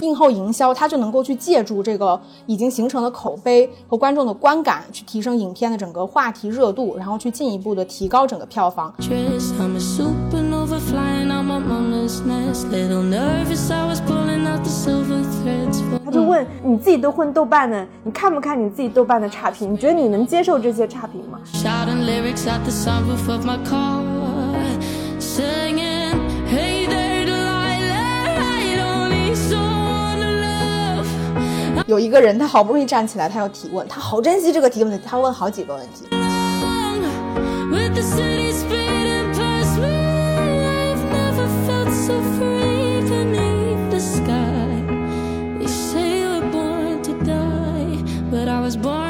映后营销，他就能够去借助这个已经形成的口碑和观众的观感，去提升影片的整个话题热度，然后去进一步的提高整个票房。他就问你自己都混豆瓣的，你看不看你自己豆瓣的差评？你觉得你能接受这些差评吗？有一个人，他好不容易站起来，他要提问，他好珍惜这个提问，他问好几个问题。With the city speeding past me, I've never felt so free beneath the sky. They say we're born to die, but I was born to be alive.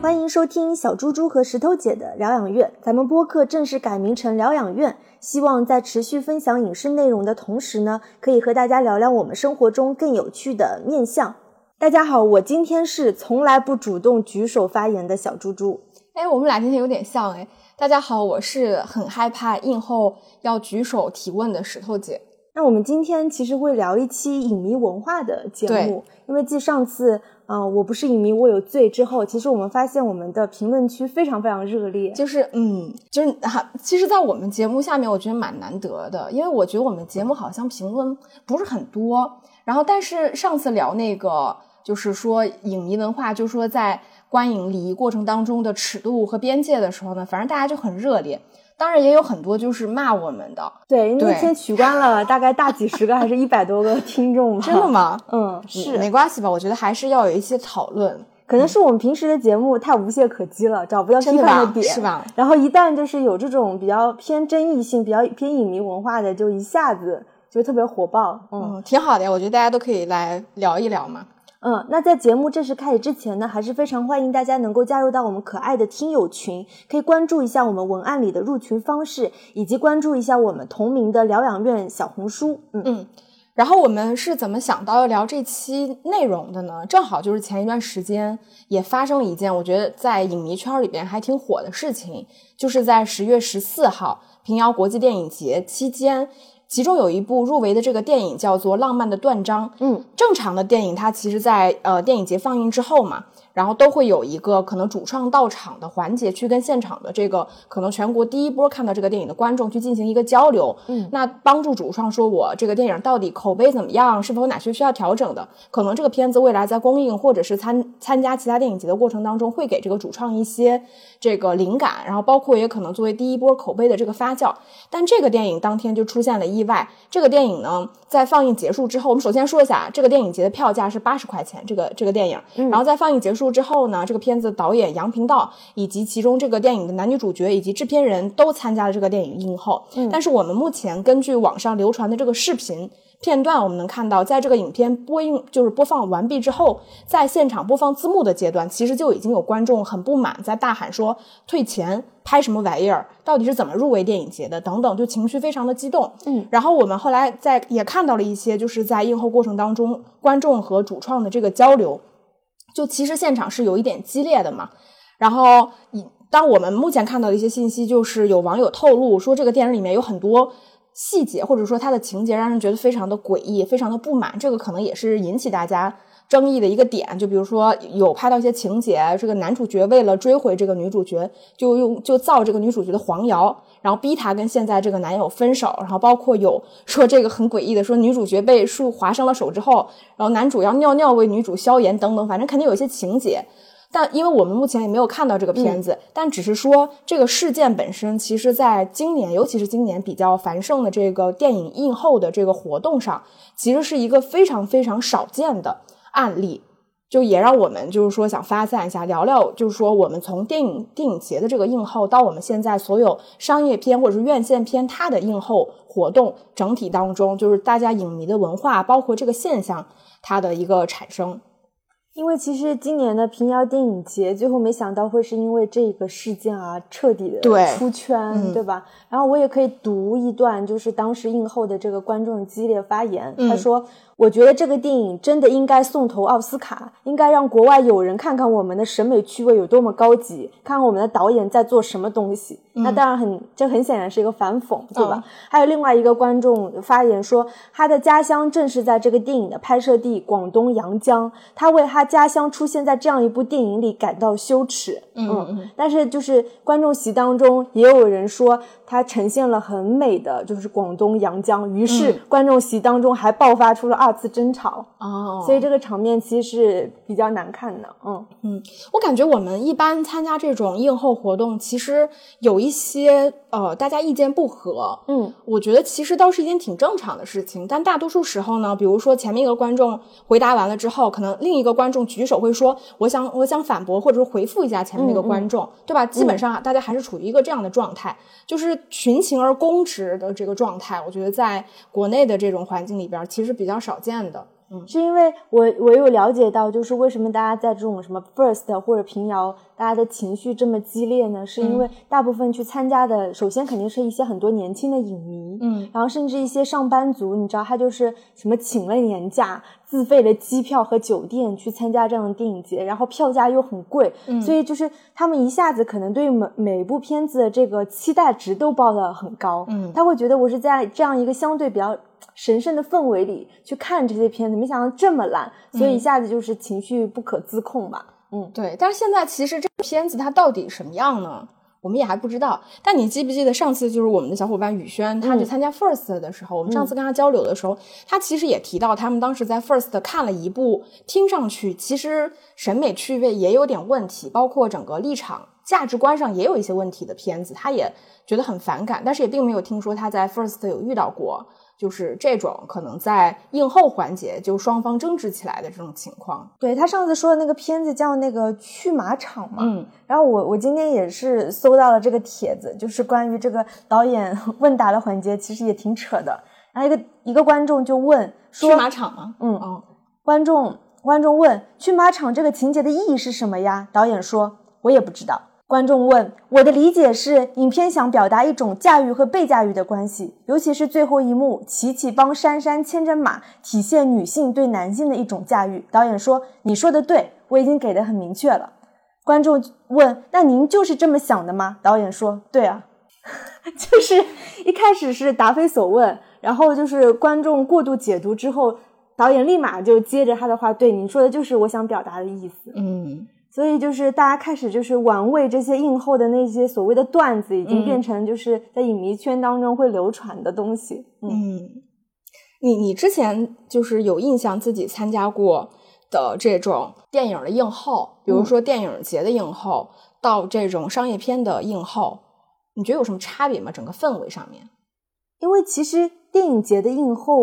欢迎收听小猪猪和石头姐的疗养院。咱们播客正式改名成疗养院，希望在持续分享影视内容的同时呢，可以和大家聊聊我们生活中更有趣的面相。大家好，我今天是从来不主动举手发言的小猪猪。哎，我们俩今天有点像哎。大家好，我是很害怕映后要举手提问的石头姐。那我们今天其实会聊一期影迷文化的节目，因为继上次，啊、我不是影迷我有罪之后，其实我们发现我们的评论区非常非常热烈。就是嗯，就是哈、其实，在我们节目下面，我觉得蛮难得的，因为我觉得我们节目好像评论不是很多。然后，但是上次聊那个，就是说影迷文化，就是说在观影礼仪过程当中的尺度和边界的时候呢，反正大家就很热烈。当然，也有很多就是骂我们的，对，那对天取关了大概大几十个还是一百多个听众吧？真的？吗？嗯，嗯是，没关系吧？我觉得还是要有一些讨论。可能是我们平时的节目太无懈可击了，找不到批判的点，是吧？然后一旦就是有这种比较偏争议性、比较偏影迷文化的，就一下子就特别火爆。嗯嗯，挺好的呀，我觉得大家都可以来聊一聊嘛。嗯，那在节目正式开始之前呢，还是非常欢迎大家能够加入到我们可爱的听友群，可以关注一下我们文案里的入群方式，以及关注一下我们同名的疗养院小红书。嗯嗯然后我们是怎么想到要聊这期内容的呢？正好就是前一段时间也发生了一件我觉得在影迷圈里边还挺火的事情，就是在十月十四号平遥国际电影节期间，其中有一部入围的这个电影叫做《浪漫的断章》。嗯，正常的电影它其实在呃电影节放映之后嘛，然后都会有一个可能主创到场的环节，去跟现场的这个可能全国第一波看到这个电影的观众去进行一个交流。嗯，那帮助主创说我这个电影到底口碑怎么样，是否有哪些需要调整的？可能这个片子未来在公映或者是参参加其他电影节的过程当中，会给这个主创一些这个灵感，然后包括也可能作为第一波口碑的这个发酵。但这个电影当天就出现了意外。这个电影呢，在放映结束之后，我们首先说一下，这个电影节的票价是八十块钱，这个这个电影。然后在放映结束之后呢，这个片子导演杨平道以及其中这个电影的男女主角以及制片人都参加了这个电影映后。但是我们目前根据网上流传的这个视频。片段我们能看到，在这个影片播映就是播放完毕之后，在现场播放字幕的阶段，其实就已经有观众很不满，在大喊说退钱，拍什么玩意儿，到底是怎么入围电影节的等等，就情绪非常的激动。嗯，然后我们后来在也看到了一些，就是在映后过程当中，观众和主创的这个交流，就其实现场是有一点激烈的嘛。然后以当我们目前看到的一些信息，就是有网友透露说，这个电影里面有很多。细节或者说它的情节让人觉得非常的诡异，非常的不满，这个可能也是引起大家争议的一个点。就比如说有拍到一些情节，这个男主角为了追回这个女主角，就用就造这个女主角的黄谣，然后逼她跟现在这个男友分手。然后包括有说这个很诡异的，说女主角被树划伤了手之后，然后男主要尿尿为女主消炎等等，反正肯定有一些情节。但因为我们目前也没有看到这个片子，但只是说这个事件本身，其实在今年，尤其是今年比较繁盛的这个电影映后的这个活动上，其实是一个非常非常少见的案例。就也让我们就是说想发散一下，聊聊就是说我们从电影电影节的这个映后到我们现在所有商业片或者是院线片它的映后活动整体当中，就是大家影迷的文化，包括这个现象它的一个产生。因为其实今年的平遥电影节，最后没想到会是因为这个事件啊，彻底的出圈，嗯对吧？然后我也可以读一段，就是当时映后的这个观众激烈发言，嗯他说：“我觉得这个电影真的应该送投奥斯卡，应该让国外友人看看我们的审美趣味有多么高级，看看我们的导演在做什么东西。那当然很，这很显然是一个反讽，对吧？还有另外一个观众发言说，他的家乡正是在这个电影的拍摄地广东阳江，他为他家乡出现在这样一部电影里感到羞耻。嗯嗯，但是就是观众席当中也有人说，他呈现了很美的就是广东阳江，于是观众席当中还爆发出了二次争吵。哦所以这个场面其实是比较难看的。嗯嗯我感觉我们一般参加这种映后活动，其实有一些呃大家意见不合，嗯我觉得其实倒是一件挺正常的事情。但大多数时候呢，比如说前面一个观众回答完了之后，可能另一个观众举手会说：“我想我想反驳，或者是回复一下前面那个观众，对吧？”基本上大家还是处于一个这样的状态，就是群情而攻之的这个状态。我觉得在国内的这种环境里边，其实比较少见的。嗯。是因为我我有了解到，就是为什么大家在这种什么 first 或者平遥，大家的情绪这么激烈呢？是因为大部分去参加的，首先肯定是一些很多年轻的影迷，嗯，然后甚至一些上班族，你知道他就是什么请了年假，自费的机票和酒店去参加这样的电影节，然后票价又很贵，嗯。所以就是他们一下子可能对每每部片子的这个期待值都报的很高，嗯。他会觉得我是在这样一个相对比较神圣的氛围里去看这些片子，没想到这么烂，所以一下子就是情绪不可自控吧。嗯对，但是现在其实这个片子它到底什么样呢？我们也还不知道。但你记不记得上次就是我们的小伙伴宇轩，他去参加 First 的时候，我们上次跟他交流的时候，他其实也提到他们当时在 First 看了一部，听上去其实审美趣味也有点问题，包括整个立场、价值观上也有一些问题的片子，他也觉得很反感，但是也并没有听说他在 First 有遇到过。就是这种可能在映后环节就双方争执起来的这种情况，对他上次说的那个片子叫那个去马场嘛，嗯，然后我我今天也是搜到了这个帖子，就是关于这个导演 问答的环节，其实也挺扯的。然后一个一个观众就问说，去马场吗？嗯哦，观众观众问去马场这个情节的意义是什么呀？导演说，我也不知道。观众问：“我的理解是，影片想表达一种驾驭和被驾驭的关系，尤其是最后一幕，琪琪帮珊珊牵着马，体现女性对男性的一种驾驭。”导演说：“你说的对，我已经给的很明确了。”观众问：“那您就是这么想的吗？”导演说：“对啊。”就是一开始是答非所问，然后就是观众过度解读之后，导演立马就接着他的话：“对，你说的就是我想表达的意思。”嗯。所以就是大家开始就是玩味这些映后的那些所谓的段子，已经变成就是在影迷圈当中会流传的东西。嗯，嗯，你你之前就是有印象自己参加过的这种电影的映后，比如说电影节的映后，到这种商业片的映后，你觉得有什么差别吗？整个氛围上面？因为其实电影节的映后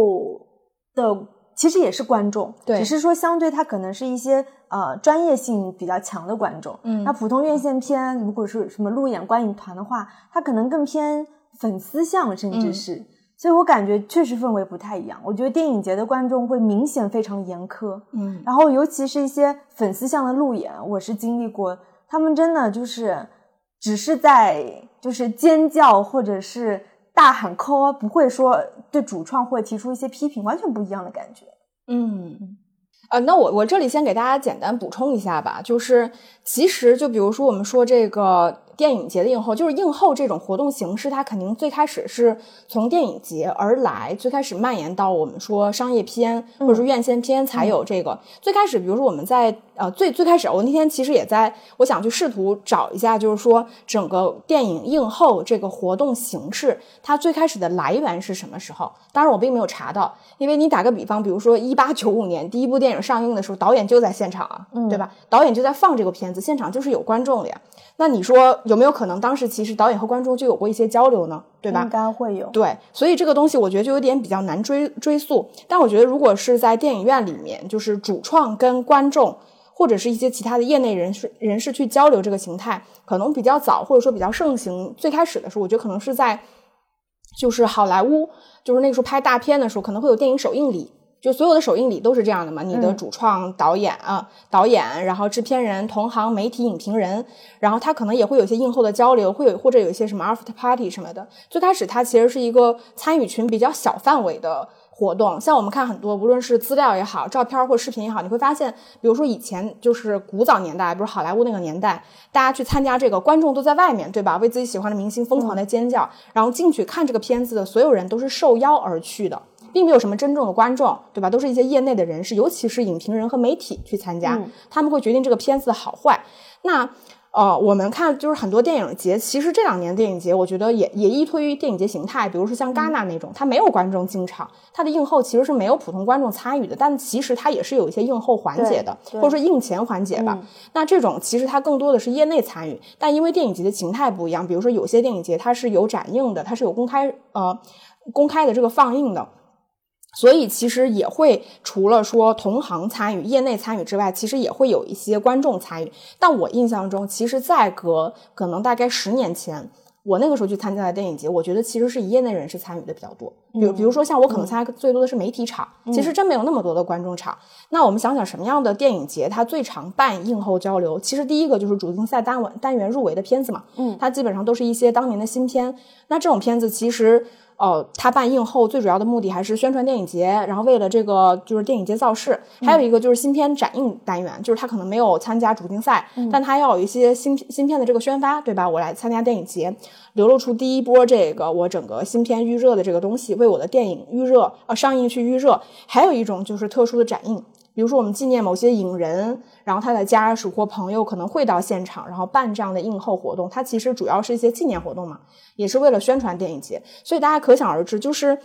的其实也是观众，对只是说相对它可能是一些呃专业性比较强的观众。嗯那普通院线片如果是什么路演观影团的话，它可能更偏粉丝向，甚至是。所以我感觉确实氛围不太一样。我觉得电影节的观众会明显非常严苛，嗯然后尤其是一些粉丝向的路演，我是经历过，他们真的就是只是在就是尖叫或者是大喊 call，不会说对主创会提出一些批评，完全不一样的感觉。嗯。呃，那我我这里先给大家简单补充一下吧，就是其实就比如说我们说这个电影节的映后，就是映后这种活动形式，它肯定最开始是从电影节而来，最开始蔓延到我们说商业片或者说院线片才有这个。最开始，比如说我们在呃最最开始，我那天其实也在我想去试图找一下，就是说整个电影映后这个活动形式，它最开始的来源是什么时候？当然我并没有查到，因为你打个比方，比如说一八九五年第一部电影上映的时候，导演就在现场啊，对吧？导演就在放这个片子，现场就是有观众的呀。那你说有没有可能当时其实导演和观众就有过一些交流呢？对吧？应该会有。对，所以这个东西我觉得就有点比较难追追溯。但我觉得如果是在电影院里面，就是主创跟观众或者是一些其他的业内人士人士去交流这个形态，可能比较早或者说比较盛行。最开始的时候，我觉得可能是在就是好莱坞，就是那个时候拍大片的时候，可能会有电影首映礼。就所有的首映礼都是这样的嘛，你的主创、导演啊、导演，然后制片人、同行、媒体、影评人，然后他可能也会有一些映后的交流，会有或者有一些什么 after party 什么的。最开始它其实是一个参与群比较小范围的活动，像我们看很多，无论是资料也好，照片或视频也好，你会发现，比如说以前就是古早年代，比如好莱坞那个年代，大家去参加这个，观众都在外面，对吧？为自己喜欢的明星疯狂的尖叫，然后进去看这个片子的所有人都是受邀而去的，并没有什么真正的观众，对吧？都是一些业内的人士，尤其是影评人和媒体去参加，他们会决定这个片子的好坏。那呃，我们看就是很多电影节，其实这两年电影节，我觉得也也依托于电影节形态，比如说像戛纳那种，它没有观众进场，它的映后其实是没有普通观众参与的，但其实它也是有一些映后环节的，或者说映前环节吧。那这种其实它更多的是业内参与，但因为电影节的形态不一样，比如说有些电影节它是有展映的，它是有公开呃公开的这个放映的。所以其实也会除了说同行参与、业内参与之外，其实也会有一些观众参与。但我印象中，其实在隔可能大概十年前，我那个时候去参加的电影节，我觉得其实是以业内人士参与的比较多。比如，比如说像我可能参加最多的是媒体场，其实真没有那么多的观众场。那我们想想什么样的电影节它最常办映后交流？其实第一个就是主竞赛单元单元入围的片子嘛，嗯，它基本上都是一些当年的新片。那这种片子其实。哦，他办映后最主要的目的还是宣传电影节，然后为了这个就是电影节造势。还有一个就是新片展映单元，就是他可能没有参加主竞赛，但他要有一些新新片的这个宣发，对吧？我来参加电影节，流露出第一波这个我整个新片预热的这个东西，为我的电影预热呃上映去预热。还有一种就是特殊的展映。比如说，我们纪念某些影人，然后他的家属或朋友可能会到现场，然后办这样的映后活动。它其实主要是一些纪念活动嘛，也是为了宣传电影节。所以大家可想而知，就是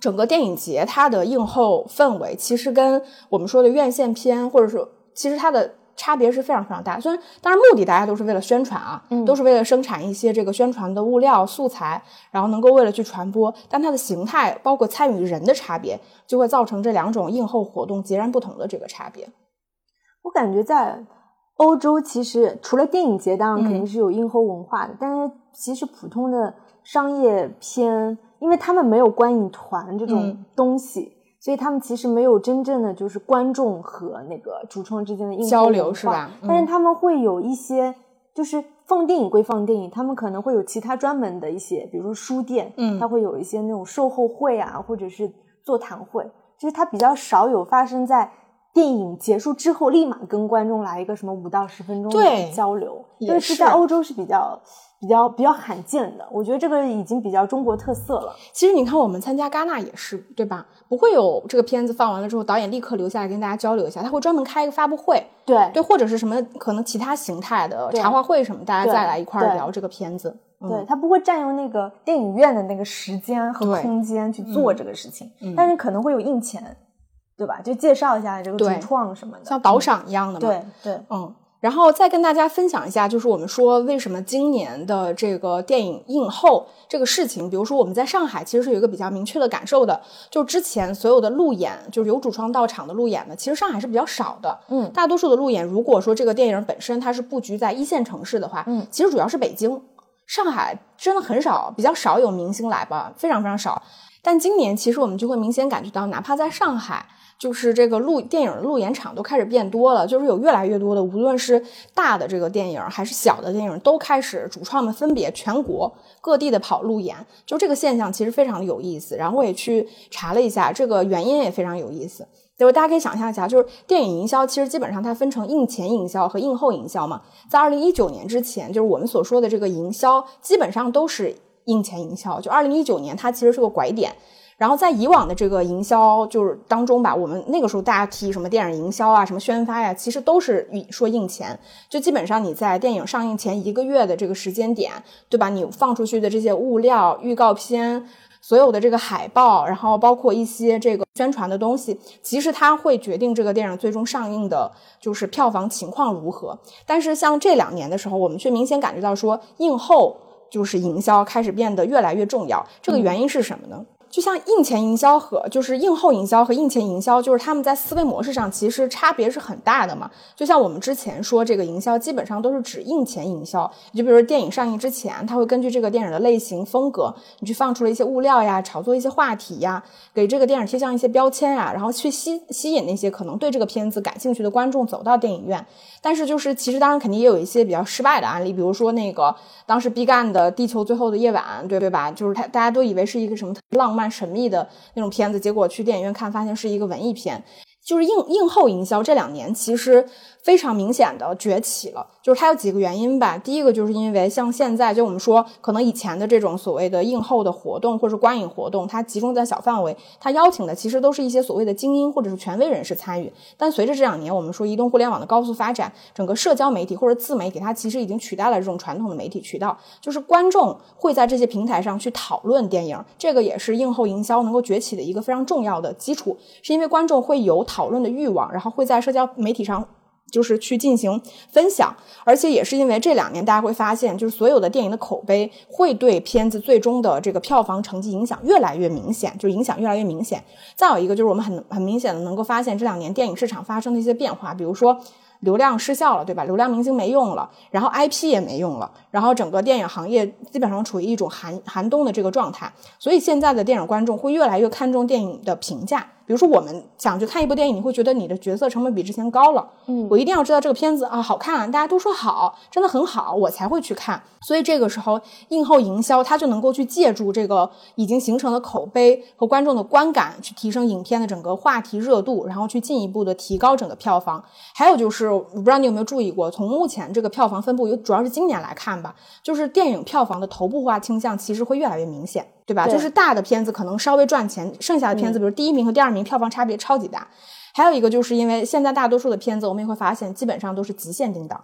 整个电影节它的映后氛围，其实跟我们说的院线片，或者说其实它的差别是非常非常大。虽然当然目的大家都是为了宣传啊，嗯都是为了生产一些这个宣传的物料素材，然后能够为了去传播，但它的形态包括参与人的差别，就会造成这两种映后活动截然不同的这个差别。我感觉在欧洲，其实除了电影节，当然肯定是有映后文化的，但是其实普通的商业片，因为他们没有观影团这种东西，所以他们其实没有真正的就是观众和那个主创之间的映后交流是吧嗯但是他们会有一些，就是放电影归放电影，他们可能会有其他专门的一些，比如说书店，嗯它会有一些那种售后会啊，或者是座谈会，就是它比较少有发生在。电影结束之后，立马跟观众来一个什么五到十分钟的交流，因为是是在欧洲是比较比较比较罕见的。我觉得这个已经比较中国特色了。其实你看，我们参加戛纳也是，对吧？不会有这个片子放完了之后，导演立刻留下来跟大家交流一下，他会专门开一个发布会，对对，或者是什么可能其他形态的茶话会什么，大家再来一块儿聊这个片子。嗯对，他不会占用那个电影院的那个时间和空间去做这个事情，嗯但是可能会有印钱，对吧？就介绍一下这个主创什么的，像导赏一样的嘛。对对，嗯，然后再跟大家分享一下，就是我们说为什么今年的这个电影映后这个事情，比如说我们在上海其实是有一个比较明确的感受的，就之前所有的路演，就是有主创到场的路演呢，其实上海是比较少的。嗯大多数的路演，如果说这个电影本身它是布局在一线城市的话，嗯，其实主要是北京、上海，真的很少，比较少有明星来吧，非常非常少。但今年其实我们就会明显感觉到，哪怕在上海，就是这个路电影的路演场都开始变多了，就是有越来越多的，无论是大的这个电影还是小的电影，都开始主创们分别全国各地的跑路演，就这个现象其实非常的有意思。然后我也去查了一下，这个原因也非常有意思。就是大家可以想象一下，就是电影营销其实基本上它分成映前营销和映后营销嘛。在二零一九年之前，就是我们所说的这个营销，基本上都是映前营销。就二零一九年，它其实是个拐点。然后在以往的这个营销就是当中吧，我们那个时候大家提什么电影营销啊、什么宣发呀、其实都是说映前，就基本上你在电影上映前一个月的这个时间点，对吧？你放出去的这些物料、预告片。所有的这个海报，然后包括一些这个宣传的东西，其实它会决定这个电影最终上映的就是票房情况如何。但是像这两年的时候，我们却明显感觉到说映后就是营销开始变得越来越重要。这个原因是什么呢？就像映前营销和就是映后营销和映前营销，就是他们在思维模式上其实差别是很大的嘛。就像我们之前说，这个营销基本上都是指映前营销，就比如说电影上映之前，它会根据这个电影的类型风格，你去放出了一些物料呀，炒作一些话题呀，给这个电影贴上一些标签呀，然后去吸吸引那些可能对这个片子感兴趣的观众走到电影院。但是就是其实当然肯定也有一些比较失败的案例，比如说那个当时毕赣的《地球最后的夜晚》，对对吧？就是他大家都以为是一个什么浪漫。漫神秘的那种片子，结果去电影院看，发现是一个文艺片。就是映映后营销这两年其实非常明显的崛起了，就是它有几个原因吧。第一个就是因为像现在，就我们说可能以前的这种所谓的映后的活动或者是观影活动，它集中在小范围，它邀请的其实都是一些所谓的精英或者是权威人士参与。但随着这两年我们说移动互联网的高速发展，整个社交媒体或者自媒体它其实已经取代了这种传统的媒体渠道，就是观众会在这些平台上去讨论电影，这个也是映后营销能够崛起的一个非常重要的基础，是因为观众会有讨论的欲望，然后会在社交媒体上。就是去进行分享，而且也是因为这两年大家会发现，就是所有的电影的口碑会对片子最终的这个票房成绩影响越来越明显，就影响越来越明显。再有一个就是我们很很明显的能够发现这两年电影市场发生的一些变化，比如说流量失效了，对吧？流量明星没用了，然后 IP 也没用了，然后整个电影行业基本上处于一种寒寒冬的这个状态，所以现在的电影观众会越来越看重电影的评价。比如说，我们想去看一部电影，你会觉得你的角色成本比之前高了。嗯我一定要知道这个片子啊好看，大家都说好，真的很好，我才会去看。所以这个时候，映后营销它就能够去借助这个已经形成的口碑和观众的观感，去提升影片的整个话题热度，然后去进一步的提高整个票房。还有就是，我不知道你有没有注意过，从目前这个票房分布，有主要是今年来看吧，就是电影票房的头部化倾向其实会越来越明显。对吧？对就是大的片子可能稍微赚钱，剩下的片子，比如第一名和第二名票房差别超级大。还有一个就是因为现在大多数的片子，我们也会发现基本上都是极限定档，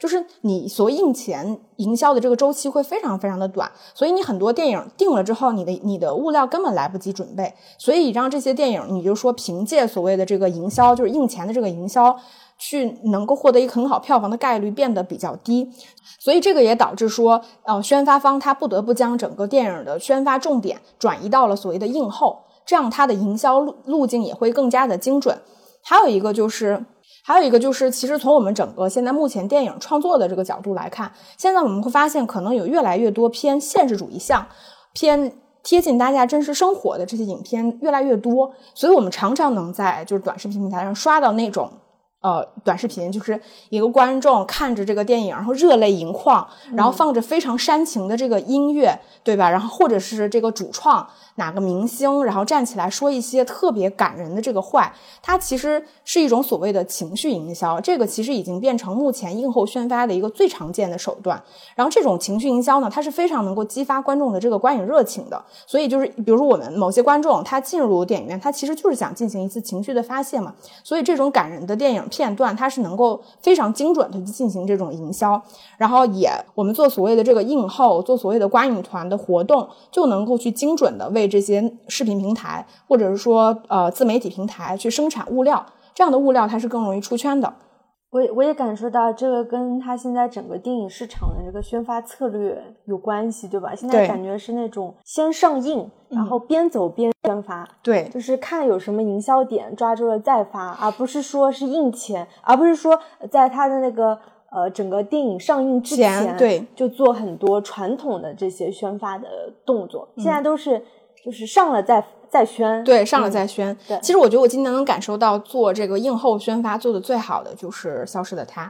就是你所印钱营销的这个周期会非常非常的短，所以你很多电影定了之后，你的你的物料根本来不及准备，所以让这些电影，你就说凭借所谓的这个营销，就是印钱的这个营销。去能够获得一个很好票房的概率变得比较低，所以这个也导致说，呃，宣发方他不得不将整个电影的宣发重点转移到了所谓的映后，这样它的营销路路径也会更加的精准。还有一个就是，还有一个就是，其实从我们整个现在目前电影创作的这个角度来看，现在我们会发现，可能有越来越多偏现实主义向、偏贴近大家真实生活的这些影片越来越多，所以我们常常能在就是短视频平台上刷到那种。呃，短视频就是一个观众看着这个电影，然后热泪盈眶，然后放着非常煽情的这个音乐，对吧？然后或者是这个主创哪个明星，然后站起来说一些特别感人的这个话，它其实是一种所谓的情绪营销。这个其实已经变成目前映后宣发的一个最常见的手段。然后这种情绪营销呢，它是非常能够激发观众的这个观影热情的。所以就是，比如说我们某些观众他进入电影院，他其实就是想进行一次情绪的发泄嘛。所以这种感人的电影片段，它是能够非常精准的去进行这种营销。然后也我们做所谓的这个映后，做所谓的观影团的活动，就能够去精准的为这些视频平台或者是说呃自媒体平台去生产物料。这样的物料它是更容易出圈的。我也我也感受到这个跟他现在整个电影市场的这个宣发策略有关系，对吧？现在感觉是那种先上映，然后边走边宣发，对，就是看有什么营销点抓住了再发，而不是说是印钱，而不是说在他的那个呃整个电影上映之前对就做很多传统的这些宣发的动作，嗯现在都是就是上了再再宣，对，上了嗯再宣。对其实我觉得我今年能感受到做这个映后宣发做的最好的就是《消失的她》。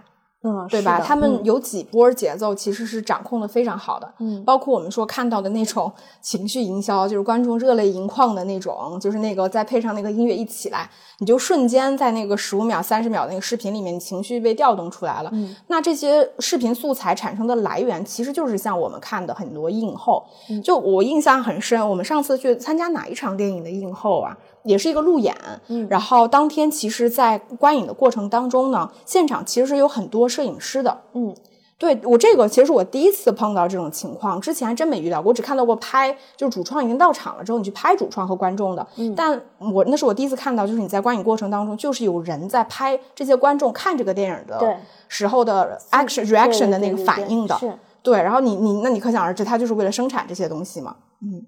嗯，对吧？他们嗯有几波节奏其实是掌控的非常好的，嗯包括我们说看到的那种情绪营销，就是观众热泪盈眶的那种，就是那个再配上那个音乐一起来，你就瞬间在那个十五秒、三十秒的那个视频里面，你情绪被调动出来了。嗯那这些视频素材产生的来源，其实就是像我们看的很多映后。嗯就我印象很深，我们上次去参加哪一场电影的映后啊？也是一个路演，嗯然后当天其实，在观影的过程当中呢，现场其实是有很多摄影师的，嗯，对我这个其实是我第一次碰到这种情况，之前还真没遇到过，我只看到过拍，就是主创已经到场了之后，你去拍主创和观众的，嗯但我那是我第一次看到，就是你在观影过程当中，就是有人在拍这些观众看这个电影的时候的 action reaction 的那个反应的，是。对，然后你你那你可想而知，他就是为了生产这些东西嘛，嗯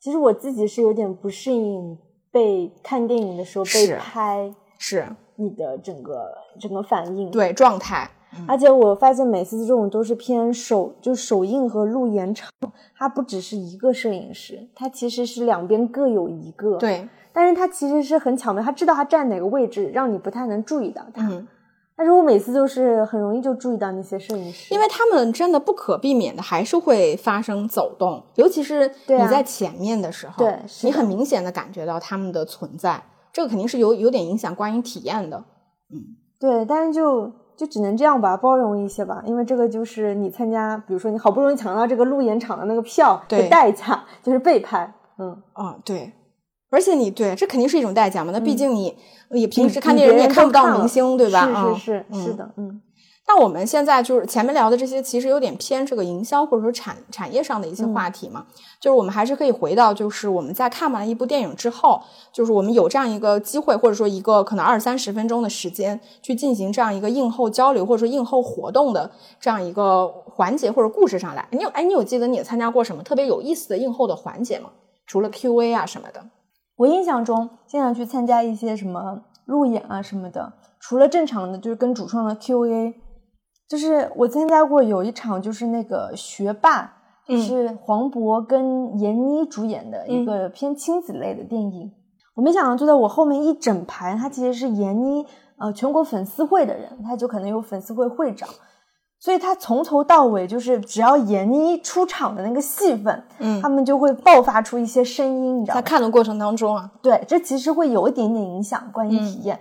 其实我自己是有点不适应被看电影的时候被拍是你的整个整个反应。，对状态，而且我发现每次这种都是偏首就首映和路演场，它不只是一个摄影师，它其实是两边各有一个。，对，但是它其实是很巧妙，他知道他站哪个位置，让你不太能注意到他。嗯，但是我每次就是很容易就注意到那些摄影师，因为他们真的不可避免的还是会发生走动，尤其是你在前面的时候，对你很明显的感觉到他们的存在，这个肯定是有有点影响观影体验的。嗯对，但是就就只能这样吧，包容一些吧，因为这个就是你参加，比如说你好不容易抢到这个路演场的那个票的对代价，就是被拍，嗯，啊、对，而且你对这肯定是一种代价嘛，那毕竟你、也平时看你电影你也看不到明星，对吧？是啊是是、嗯是的，嗯那我们现在就是前面聊的这些，其实有点偏这个营销或者说产产业上的一些话题嘛。就是我们还是可以回到，就是我们在看完一部电影之后，就是我们有这样一个机会，或者说一个可能二三十分钟的时间，去进行这样一个映后交流或者说映后活动的这样一个环节或者故事上来。你有哎，你有记得你也参加过什么特别有意思的映后的环节吗？除了 Q&A 啊什么的。我印象中经常去参加一些什么路演啊什么的，除了正常的就是跟主创的 Q&A，就是我参加过有一场就是那个学霸，嗯是黄渤跟闫妮主演的一个偏亲子类的电影。我没想到坐在我后面一整排，他其实是闫妮呃全国粉丝会的人，他就可能有粉丝会会长。所以他从头到尾就是，只要闫妮出场的那个戏份，嗯他们就会爆发出一些声音，你知道在？看的过程当中啊，对，这其实会有一点点影响观影体验。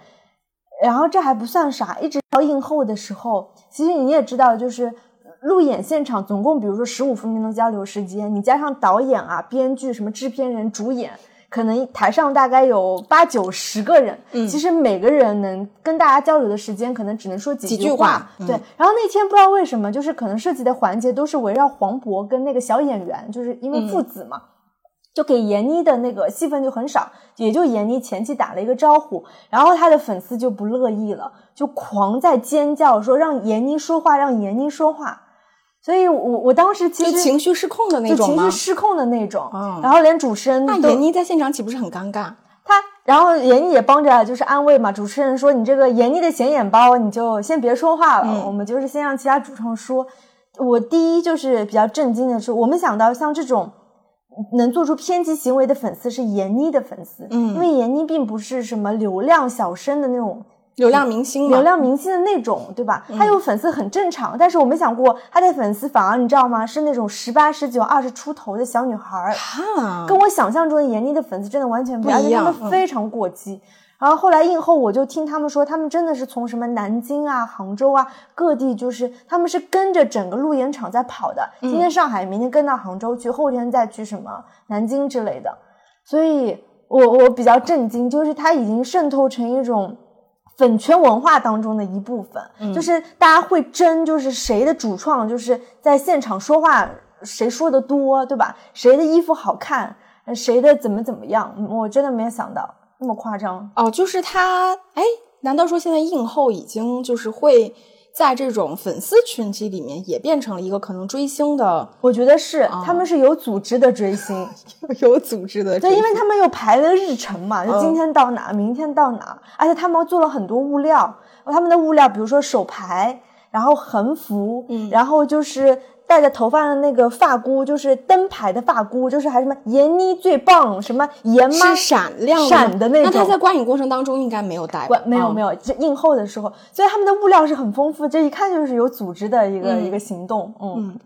然后这还不算啥，一直到映后的时候，其实你也知道，就是路演现场总共比如说十五分钟的交流时间，你加上导演啊、编剧、什么制片人、主演，可能台上大概有八九十个人，嗯其实每个人能跟大家交流的时间，可能只能说几几句话。话嗯对，然后那天不知道为什么，就是可能涉及的环节都是围绕黄渤跟那个小演员，就是因为父子嘛。就给闫妮的那个戏份就很少，也就闫妮前期打了一个招呼，然后她的粉丝就不乐意了，就狂在尖叫说让闫妮说话，让闫妮说话。所以我我当时其实情绪失控的那种吗？情绪失控的那种，嗯然后连主持人闫妮在现场岂不是很尴尬？他，然后闫妮也帮着就是安慰嘛，主持人说你这个闫妮的显眼包你就先别说话了，嗯我们就是先让其他主创说。我第一就是比较震惊的是，我们想到像这种能做出偏激行为的粉丝是闫妮的粉丝，嗯因为闫妮并不是什么流量小生的那种流量明星嘛，流量明星的那种，对吧？她有粉丝很正常，但是我没想过她的粉丝反而你知道吗？是那种十八、十九、二十出头的小女孩儿，跟我想象中的闫妮的粉丝真的完全不一样，不一样他们非常过激。然后后来映后，我就听他们说，他们真的是从什么南京啊、杭州啊各地，就是他们是跟着整个路演场在跑的。今天上海，明天跟到杭州去，后天再去什么南京之类的。所以我我比较震惊，就是它已经渗透成一种粉圈文化当中的一部分，就是大家会争，就是谁的主创就是在现场说话谁说的多，对吧？谁的衣服好看，呃谁的怎么怎么样，嗯我真的没有想到那么夸张。哦，就是他，哎，难道说现在映后已经就是会在这种粉丝群体里面也变成了一个可能追星的我觉得是，他们是有组织的追星，有组织的追对，因为他们有排的日程嘛，就今天到哪，明天到哪，而且他们做了很多物料，他们的物料，比如说手牌，然后横幅，嗯然后就是戴在头发的那个发箍，就是灯牌的发箍，就是还什么闫妮最棒，什么严妈是闪亮闪的那种。那他在观影过程当中应该没有戴吧？没有没有，有，这映后的时候，所以他们的物料是很丰富，这一看就是有组织的一个、嗯一个行动，嗯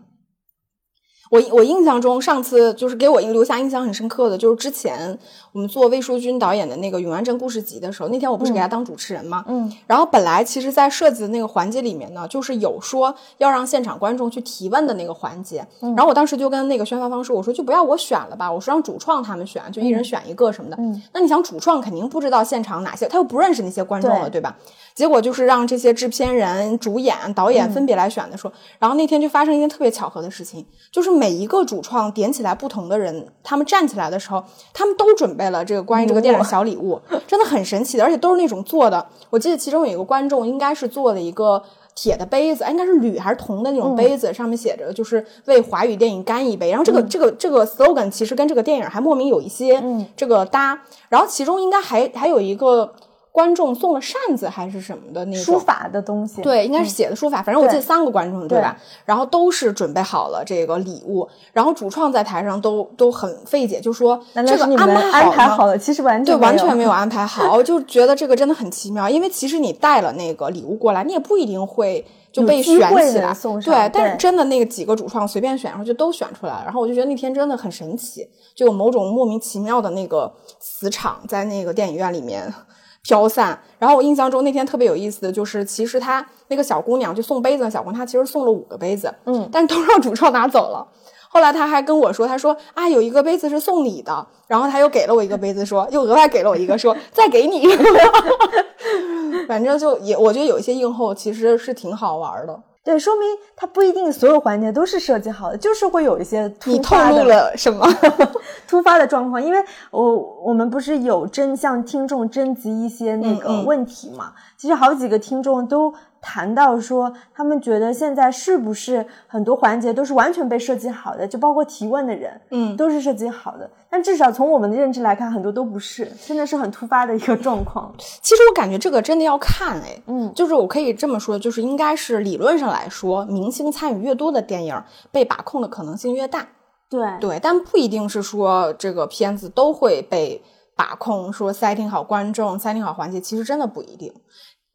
我我印象中上次就是给我留下印象很深刻的，就是之前我们做魏淑君导演的那个《永安镇故事集》的时候，那天我不是给他当主持人吗？嗯然后本来其实，在设计的那个环节里面呢，就是有说要让现场观众去提问的那个环节。嗯然后我当时就跟那个宣发方说，我说就不要我选了吧，我说让主创他们选，就一人选一个什么的。嗯那你想，主创肯定不知道现场哪些，他又不认识那些观众了，对对吧？结果就是让这些制片人、主演、导演嗯分别来选的时候，然后那天就发生一件特别巧合的事情，就是每一个主创点起来不同的人，他们站起来的时候，他们都准备了这个关于这个电影的小礼物，真的很神奇的，而且都是那种做的。我记得其中有一个观众应该是做了一个。铁的杯子，哎，应该是铝还是铜的那种杯子，上面写着就是为华语电影干一杯。然后这个、这个这个 slogan 其实跟这个电影还莫名有一些嗯这个搭。然后其中应该还还有一个观众送了扇子还是什么的那种书法的东西，对，应该是写的书法，反正我记得三个观众对吧？然后都是准备好了这个礼物，然后主创在台上都都很费解，就说这个是你们安安排好了。其实完全对，完全没没有安排好，就觉得这个真的很奇妙。因为其实你带了那个礼物过来，你也不一定会就被选起来。送上对，但是真的那个几个主创随便选然后就都选出来了。然后我就觉得那天真的很神奇，就有某种莫名其妙的那个磁场在那个电影院里面飘散。然后我印象中那天特别有意思的就是，其实她那个小姑娘就送杯子的小姑娘，她其实送了五个杯子，嗯但是都让主创拿走了。后来他还跟我说，他说啊，有一个杯子是送你的，然后他又给了我一个杯子说，又额外给了我一个说，再给你一个。反正就也，我觉得有一些映后其实是挺好玩的。对，说明它不一定所有环节都是设计好的，就是会有一些突你透露发的了什么？突发的状况，因为我我们不是有征向听众征集一些那个问题嘛，其实好几个听众都谈到说，他们觉得现在是不是很多环节都是完全被设计好的，就包括提问的人，嗯都是设计好的，但至少从我们的认知来看，很多都不是，真的是很突发的一个状况。其实我感觉这个真的要看哎，嗯就是我可以这么说，就是应该是理论上来说，明星参与越多的电影被把控的可能性越大。对对，但不一定是说这个片子都会被把控，说 setting 好观众，setting 好环节，其实真的不一定。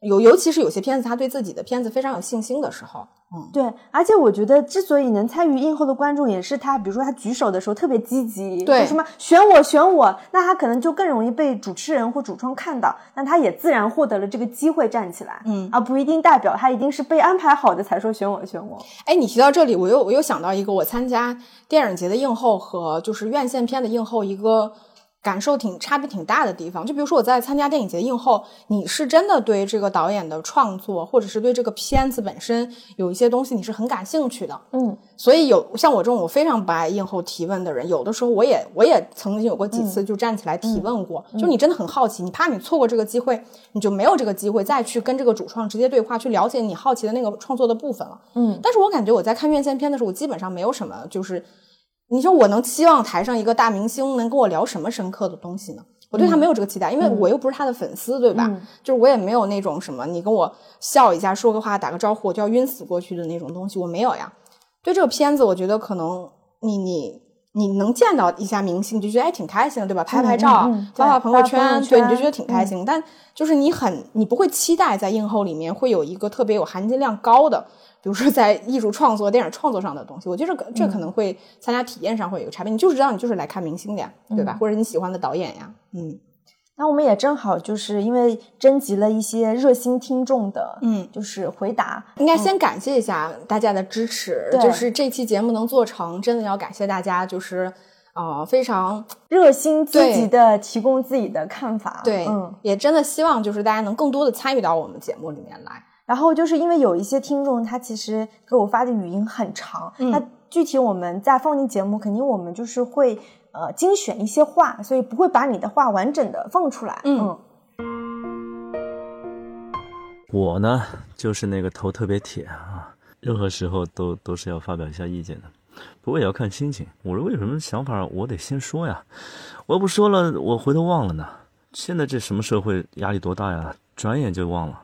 有，尤其是有些片子，他对自己的片子非常有信心的时候，嗯，对，而且我觉得，之所以能参与映后的观众，也是他，比如说他举手的时候特别积极，对就什么选我选我，那他可能就更容易被主持人或主创看到，那他也自然获得了这个机会站起来，嗯。而不一定代表他一定是被安排好的才说选我选我。哎，你提到这里，我又我又想到一个，我参加电影节的映后和就是院线片的映后一个感受挺差别挺大的地方。就比如说我在参加电影节映后，你是真的对这个导演的创作，或者是对这个片子本身有一些东西你是很感兴趣的。嗯，所以有像我这种我非常不爱映后提问的人，有的时候我也我也曾经有过几次就站起来提问过，就你真的很好奇，你怕你错过这个机会，你就没有这个机会再去跟这个主创直接对话，去了解你好奇的那个创作的部分了。嗯，但是我感觉我在看院线片的时候，我基本上没有什么就是，你说我能期望台上一个大明星能跟我聊什么深刻的东西呢？我对他没有这个期待，因为我又不是他的粉丝，对吧？嗯就是我也没有那种什么你跟我笑一下、说个话、打个招呼，我就要晕死过去的那种东西，我没有呀。对这个片子，我觉得可能你你你能见到一下明星，就觉得哎挺开心的，对吧？拍拍照、发发朋友圈，对，你就觉得挺开心。但就是你很你不会期待在映后里面会有一个特别有含金量高的，比如说在艺术创作、电影创作上的东西。我觉得这这可能会参加体验上会有一个差别。你就知道你就是来看明星的呀，对吧？或者你喜欢的导演呀，嗯那我们也正好就是因为征集了一些热心听众的，嗯。就是回答，应该先感谢一下大家的支持，对就是这期节目能做成，真的要感谢大家，就是呃非常热心积极的提供自己的看法，对，嗯。也真的希望就是大家能更多的参与到我们节目里面来。然后就是因为有一些听众，他其实给我发的语音很长，嗯那具体我们在放进节目，肯定我们就是会呃精选一些话，所以不会把你的话完整的放出来。嗯我呢，就是那个头特别铁啊，任何时候都都是要发表一下意见的，不过也要看心情。我如果有什么想法我得先说呀？我要不说了，我回头忘了呢。现在这什么社会压力多大呀？转眼就忘了，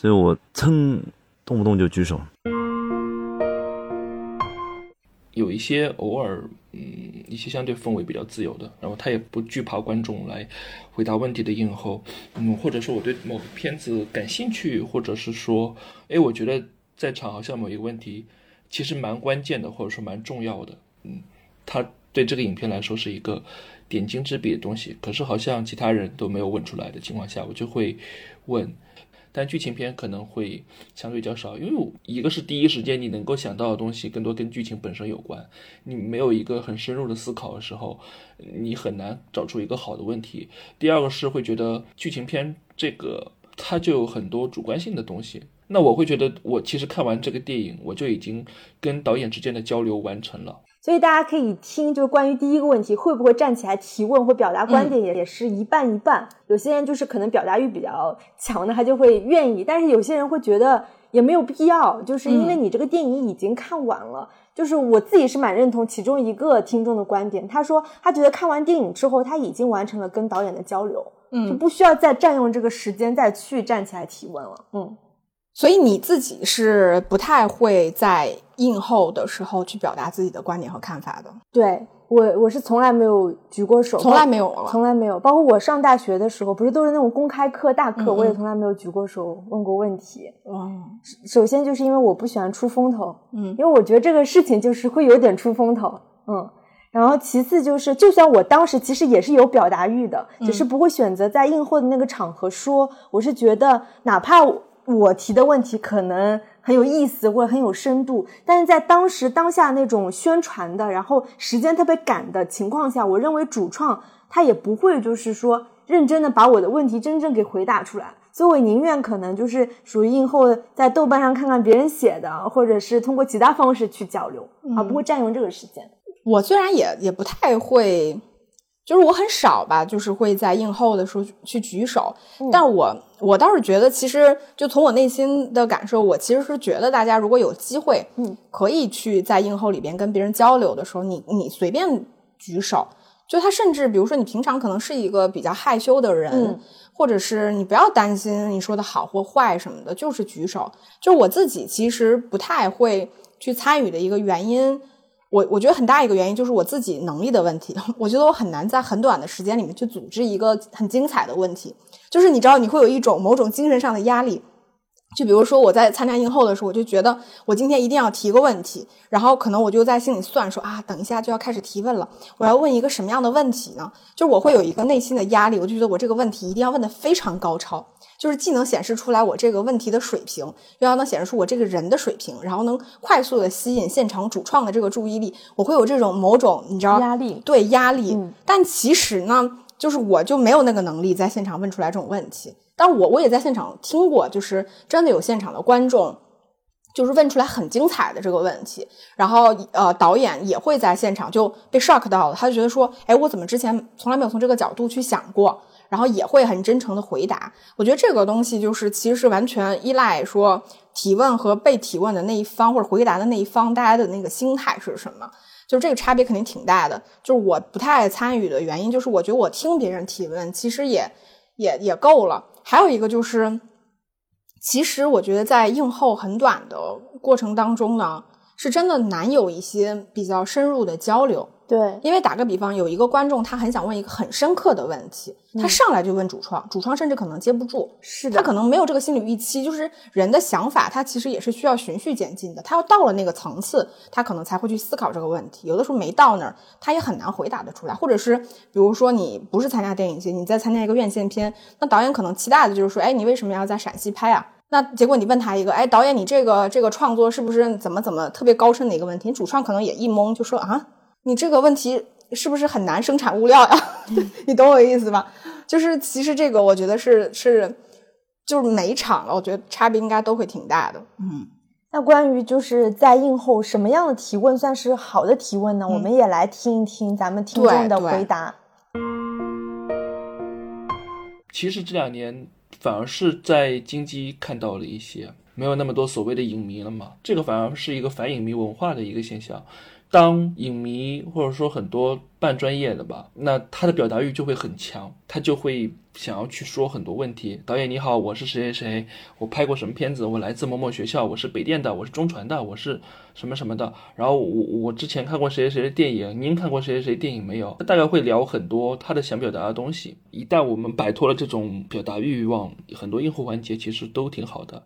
所以我噌动不动就举手。有一些偶尔，嗯，一些相对氛围比较自由的，然后他也不惧怕观众来回答问题的映后，嗯，或者说我对某个片子感兴趣，或者是说，哎，我觉得在场好像某一个问题其实蛮关键的，或者说蛮重要的，嗯，他对这个影片来说是一个点睛之笔的东西，可是好像其他人都没有问出来的情况下，我就会问。但剧情片可能会相对较少，因为一个是第一时间你能够想到的东西更多跟剧情本身有关，你没有一个很深入的思考的时候，你很难找出一个好的问题。第二个是会觉得剧情片这个它就有很多主观性的东西，那我会觉得我其实看完这个电影，我就已经跟导演之间的交流完成了。所以大家可以听，就是关于第一个问题，会不会站起来提问或表达观点也，也是一半一半。有些人就是可能表达欲比较强的，他就会愿意；但是有些人会觉得也没有必要，就是因为你这个电影已经看完了。就是我自己是蛮认同其中一个听众的观点，他说他觉得看完电影之后，他已经完成了跟导演的交流，嗯，就不需要再占用这个时间再去站起来提问了，嗯。所以你自己是不太会在映后的时候去表达自己的观点和看法的。对我，我是从来没有举过手，从来没有，从来没有。包括我上大学的时候，不是都是那种公开课、大课，我也从来没有举过手问过问题。嗯，首先就是因为我不喜欢出风头，嗯，因为我觉得这个事情就是会有点出风头，嗯。然后其次就是，就算我当时其实也是有表达欲的，只是不会选择在映后的那个场合说。我是觉得，哪怕。我提的问题可能很有意思或者很有深度，但是在当时当下那种宣传的，然后时间特别赶的情况下，我认为主创他也不会就是说认真的把我的问题真正给回答出来，所以我宁愿可能就是属于映后在豆瓣上看看别人写的，或者是通过其他方式去交流，而不会占用这个时间。我虽然也也不太会。就是我很少吧，就是会在映后的时候去举手，但我我倒是觉得，其实就从我内心的感受，我其实是觉得大家如果有机会，嗯，可以去在映后里边跟别人交流的时候，你你随便举手，就他甚至比如说你平常可能是一个比较害羞的人，或者是你不要担心你说的好或坏什么的，就是举手。就是我自己其实不太会去参与的一个原因。我我觉得很大一个原因就是我自己能力的问题，我觉得我很难在很短的时间里面去组织一个很精彩的问题，就是你知道你会有一种某种精神上的压力。就比如说我在参加映后的时候，我就觉得我今天一定要提个问题，然后可能我就在心里算说啊，等一下就要开始提问了，我要问一个什么样的问题呢？就是我会有一个内心的压力，我就觉得我这个问题一定要问的非常高超，就是既能显示出来我这个问题的水平，又要能显示出我这个人的水平，然后能快速的吸引现场主创的这个注意力，我会有这种某种你知道压力，对压力。但其实呢，就是我就没有那个能力在现场问出来这种问题。但我我也在现场听过，就是真的有现场的观众，就是问出来很精彩的这个问题，然后呃导演也会在现场就被 shock 到了，他就觉得说，哎，我怎么之前从来没有从这个角度去想过，然后也会很真诚的回答。我觉得这个东西就是其实是完全依赖说提问和被提问的那一方或者回答的那一方大家的那个心态是什么，就是这个差别肯定挺大的。就是我不太爱参与的原因，就是我觉得我听别人提问其实也也也够了。还有一个就是，其实我觉得在应后很短的过程当中呢，是真的难有一些比较深入的交流。对，因为打个比方，有一个观众他很想问一个很深刻的问题，他上来就问主创，主创甚至可能接不住，是的，他可能没有这个心理预期。就是人的想法，他其实也是需要循序渐进的，他要到了那个层次，他可能才会去思考这个问题。有的时候没到那儿，他也很难回答得出来。或者是比如说你不是参加电影节，你在参加一个院线片，那导演可能期待的就是说，哎，你为什么要在陕西拍啊？那结果你问他一个，哎，导演，你这个这个创作是不是怎么怎么特别高深的一个问题？主创可能也一懵，就说啊，你这个问题。是不是很难生产物料呀？你懂我意思吧？就是其实这个，我觉得是是，就是每场了，我觉得差别应该都会挺大的。嗯，那关于就是在映后什么样的提问算是好的提问呢？我们也来听一听咱们听众的回答。其实这两年反而是在金鸡看到了一些，没有那么多所谓的影迷了嘛，这个反而是一个反影迷文化的一个现象。当影迷或者说很多半专业的吧，那他的表达欲就会很强，他就会想要去说很多问题。导演你好，我是谁谁谁，我拍过什么片子，我来自某某学校，我是北电的，我是中传的，我是什么什么的。然后我我之前看过谁谁谁的电影，您看过谁谁谁电影没有？他大概会聊很多他的想表达的东西。一旦我们摆脱了这种表达欲望，很多应付环节其实都挺好的。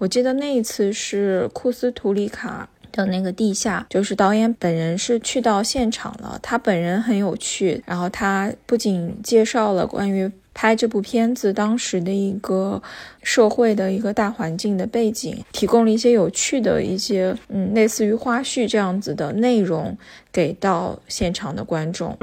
我记得那一次是库斯图里卡的那个地下，就是导演本人是去到现场了，他本人很有趣，然后他不仅介绍了关于拍这部片子当时的一个社会的一个大环境的背景，提供了一些有趣的一些嗯类似于花絮这样子的内容给到现场的观众。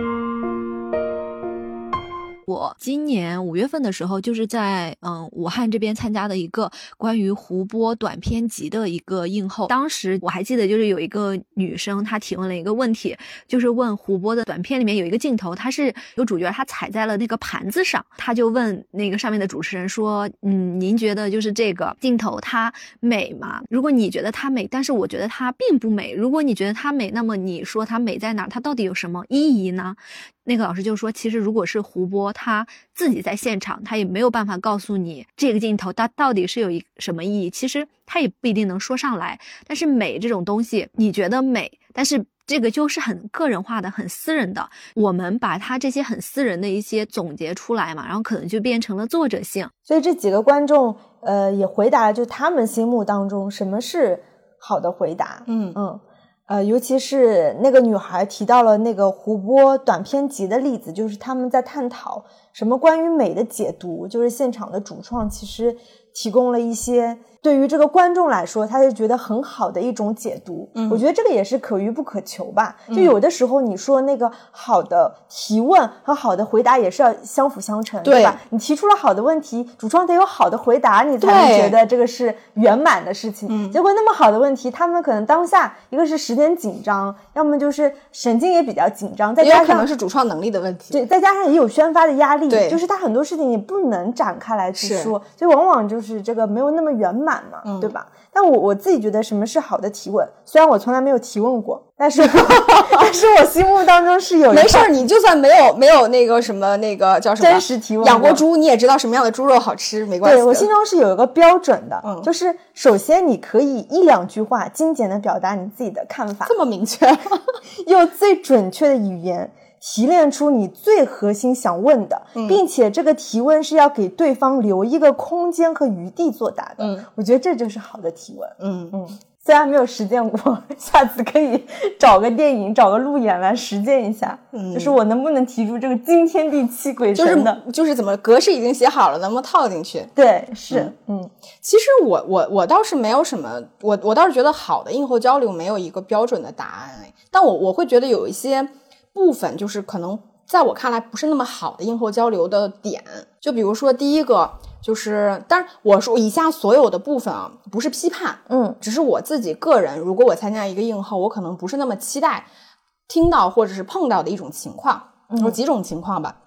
我今年五月份的时候，就是在嗯武汉这边参加的一个关于湖泊短片集的一个映后。当时我还记得，就是有一个女生她提问了一个问题，就是问湖泊的短片里面有一个镜头，它是有主角他踩在了那个盘子上，他就问那个上面的主持人说：“嗯，您觉得就是这个镜头它美吗？如果你觉得它美，但是我觉得它并不美。如果你觉得它美，那么你说它美在哪儿？它到底有什么意义呢？”那个老师就说，其实如果是胡波他自己在现场，他也没有办法告诉你这个镜头它到底是有一什么意义。其实他也不一定能说上来。但是美这种东西，你觉得美，但是这个就是很个人化的、很私人的。我们把他这些很私人的一些总结出来嘛，然后可能就变成了作者性。所以这几个观众，呃，也回答了就他们心目当中什么是好的回答。嗯嗯。呃，尤其是那个女孩提到了那个胡波短篇集的例子，就是他们在探讨什么关于美的解读，就是现场的主创其实提供了一些对于这个观众来说，他就觉得很好的一种解读。嗯我觉得这个也是可遇不可求吧。就有的时候你说那个好的提问和好的回答也是要相辅相成，对吧？你提出了好的问题，主创得有好的回答，你才能觉得这个是圆满的事情。嗯结果那么好的问题，他们可能当下一个是时间紧张，要么就是神经也比较紧张，再加上可能是主创能力的问题。对，再加上也有宣发的压力，对就是他很多事情你不能展开来去说，所以往往就是这个没有那么圆满嘛，嗯对吧？但我我自己觉得什么是好的提问，虽然我从来没有提问过，但是 但是我心目当中是有没事儿，你就算没有没有那个什么那个叫什么真实提问养过猪，你也知道什么样的猪肉好吃，没关系。对我心中是有一个标准的，嗯就是首先你可以一两句话精简的表达你自己的看法，这么明确，用最准确的语言提炼出你最核心想问的，嗯并且这个提问是要给对方留一个空间和余地作答的。嗯，我觉得这就是好的提问。嗯嗯，虽然没有实践过，下次可以找个电影、找个路演来实践一下。嗯就是我能不能提出这个惊天地泣鬼神的？就是怎么格式已经写好了，能不能套进去？对，是，嗯其实我我我倒是没有什么，我我倒是觉得好的映后交流没有一个标准的答案，哎但我我会觉得有一些部分就是可能在我看来不是那么好的映后交流的点，就比如说第一个就是，当然我说以下所有的部分啊，不是批判，嗯只是我自己个人，如果我参加一个映后，我可能不是那么期待听到或者是碰到的一种情况，有几种情况吧。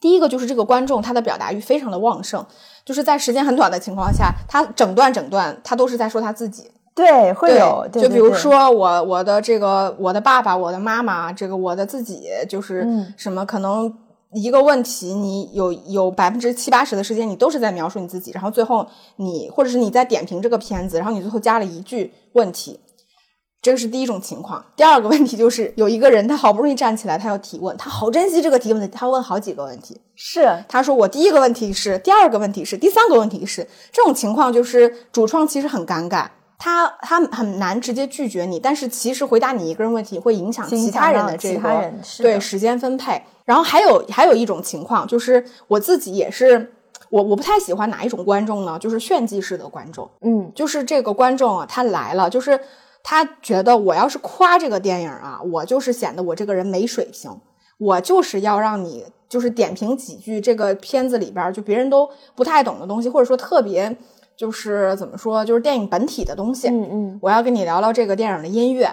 第一个就是这个观众他的表达欲非常的旺盛，就是在时间很短的情况下，他整段整段他都是在说他自己。对，会有，对就比如，说我我的这个我的爸爸我的妈妈这个我的自己就是嗯什么可能一个问题你有有百分之七八十的时间你都是在描述你自己，然后最后你或者是你在点评这个片子，然后你最后加了一句问题。这个是第一种情况。第二个问题就是有一个人，他好不容易站起来，他要提问，他好珍惜这个提问的，他问好几个问题。是他说我第一个问题是，第二个问题是，第三个问题是，这种情况就是主创其实很尴尬，他他很难直接拒绝你，但是其实回答你一个人问题会影响其他人的这个对时间分配。然后还有还有一种情况就是我自己也是。我我不太喜欢哪一种观众呢？就是炫技式的观众，嗯就是这个观众啊，他来了，就是他觉得我要是夸这个电影啊，我就是显得我这个人没水平，我就是要让你就是点评几句这个片子里边就别人都不太懂的东西，或者说特别就是怎么说，就是电影本体的东西。嗯嗯我要跟你聊聊这个电影的音乐，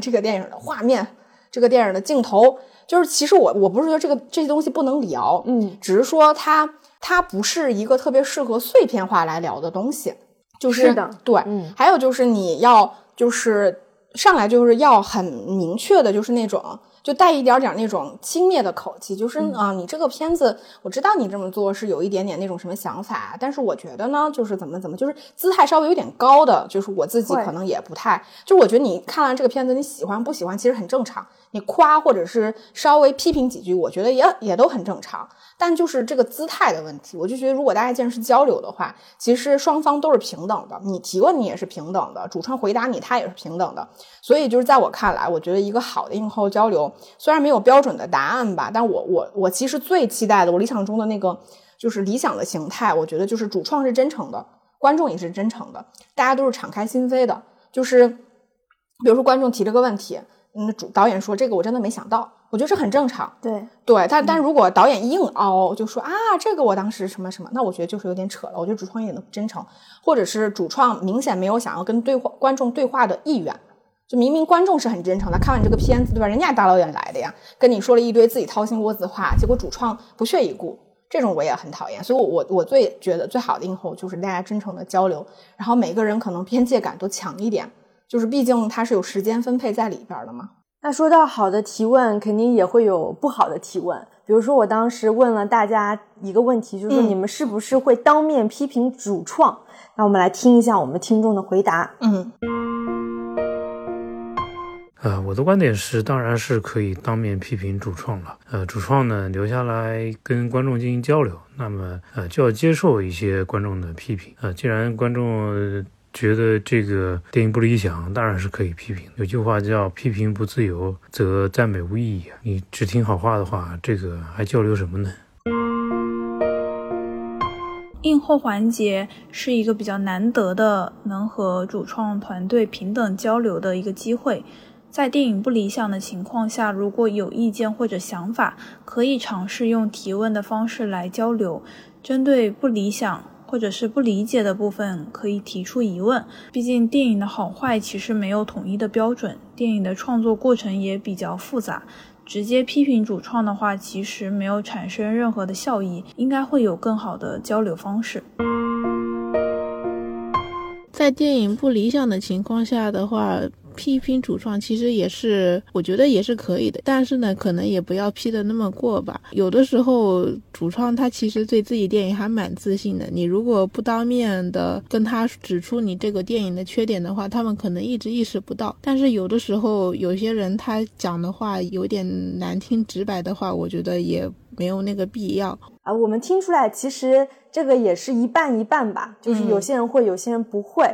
这个电影的画面，这个电影的镜头。就是其实我我不是说这个这些东西不能聊，嗯，只是说它它不是一个特别适合碎片化来聊的东西。就是是的对，嗯还有就是你要就是上来就是要很明确的，就是那种就带一点点那种轻蔑的口气，就是嗯。啊，你这个片子我知道你这么做是有一点点那种什么想法，但是我觉得呢，就是怎么怎么，就是姿态稍微有点高的，就是我自己可能也不太，就我觉得你看完这个片子，你喜欢不喜欢其实很正常，你夸或者是稍微批评几句，我觉得也也都很正常。但就是这个姿态的问题，我就觉得如果大家既然是交流的话，其实双方都是平等的，你提问你也是平等的，主创回答你他也是平等的。所以就是在我看来，我觉得一个好的映后交流，虽然没有标准的答案吧，但我我我其实最期待的，我理想中的那个就是理想的形态，我觉得就是主创是真诚的，观众也是真诚的，大家都是敞开心扉的，就是比如说观众提了个问题。嗯，主导演说这个我真的没想到，我觉得这很正常。对，对，但但如果导演硬凹，就说啊，这个我当时什么什么，那我觉得就是有点扯了。我觉得主创一点都不真诚，或者是主创明显没有想要跟对话观众对话的意愿。就明明观众是很真诚的，看完这个片子，对吧？人家大老远来的呀，跟你说了一堆自己掏心窝子的话，结果主创不屑一顾，这种我也很讨厌。所以我，我我最觉得最好的映后就是大家真诚的交流，然后每个人可能边界感都强一点，就是毕竟它是有时间分配在里边的嘛。那说到好的提问，肯定也会有不好的提问。比如说，我当时问了大家一个问题，就是说你们是不是会当面批评主创？那我们来听一下我们听众的回答。嗯。呃，我的观点是，当然是可以当面批评主创了。呃，主创呢留下来跟观众进行交流，那么呃就要接受一些观众的批评。呃，既然观众觉得这个电影不理想，当然是可以批评。有句话叫“批评不自由，则赞美无意义”。你只听好话的话，这个还交流什么呢？映后环节是一个比较难得的能和主创团队平等交流的一个机会。在电影不理想的情况下，如果有意见或者想法，可以尝试用提问的方式来交流。针对不理想或者是不理解的部分，可以提出疑问。毕竟电影的好坏其实没有统一的标准，电影的创作过程也比较复杂。直接批评主创的话，其实没有产生任何的效益。应该会有更好的交流方式。在电影不理想的情况下的话。批评主创其实也是，我觉得也是可以的，但是呢，可能也不要批的那么过吧。有的时候主创他其实对自己电影还蛮自信的，你如果不当面的跟他指出你这个电影的缺点的话，他们可能一直意识不到。但是有的时候有些人他讲的话有点难听直白的话，我觉得也没有那个必要啊。我们听出来，其实这个也是一半一半吧，就是有些人会，有些人不会。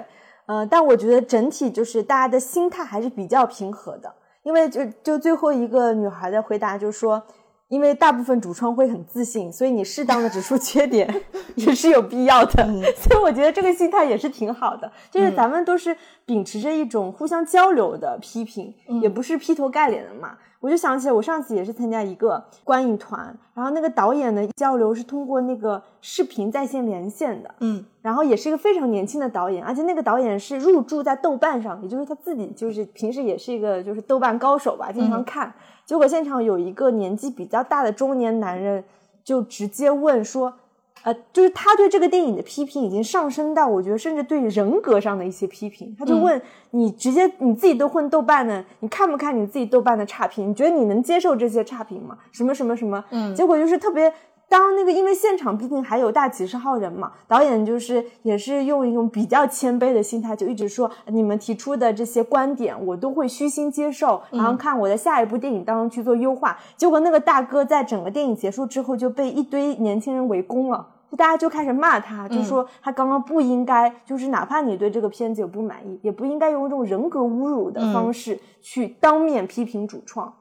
呃，但我觉得整体就是大家的心态还是比较平和的，因为就就最后一个女孩的回答就是说，因为大部分主创会很自信，所以你适当的指出缺点 也是有必要的，所以我觉得这个心态也是挺好的，就是咱们都是秉持着一种互相交流的批评，也不是劈头盖脸的嘛。我就想起来，我上次也是参加一个观影团，然后那个导演的交流是通过那个视频在线连线的，嗯，然后也是一个非常年轻的导演，而且那个导演是入驻在豆瓣上，也就是他自己就是平时也是一个就是豆瓣高手吧，经常看。结果现场有一个年纪比较大的中年男人，就直接问说。呃，就是他对这个电影的批评已经上升到，我觉得甚至对人格上的一些批评。他就问你，直接你自己都混豆瓣呢，你看不看你自己豆瓣的差评？你觉得你能接受这些差评吗？什么什么什么？嗯，结果就是特别，当那个因为现场毕竟还有大几十号人嘛，导演就是也是用一种比较谦卑的心态，就一直说你们提出的这些观点，我都会虚心接受，然后看我在下一部电影当中去做优化。结果那个大哥在整个电影结束之后就被一堆年轻人围攻了。就大家就开始骂他，就说他刚刚不应该，就是哪怕你对这个片子有不满意，也不应该用这种人格侮辱的方式去当面批评主创。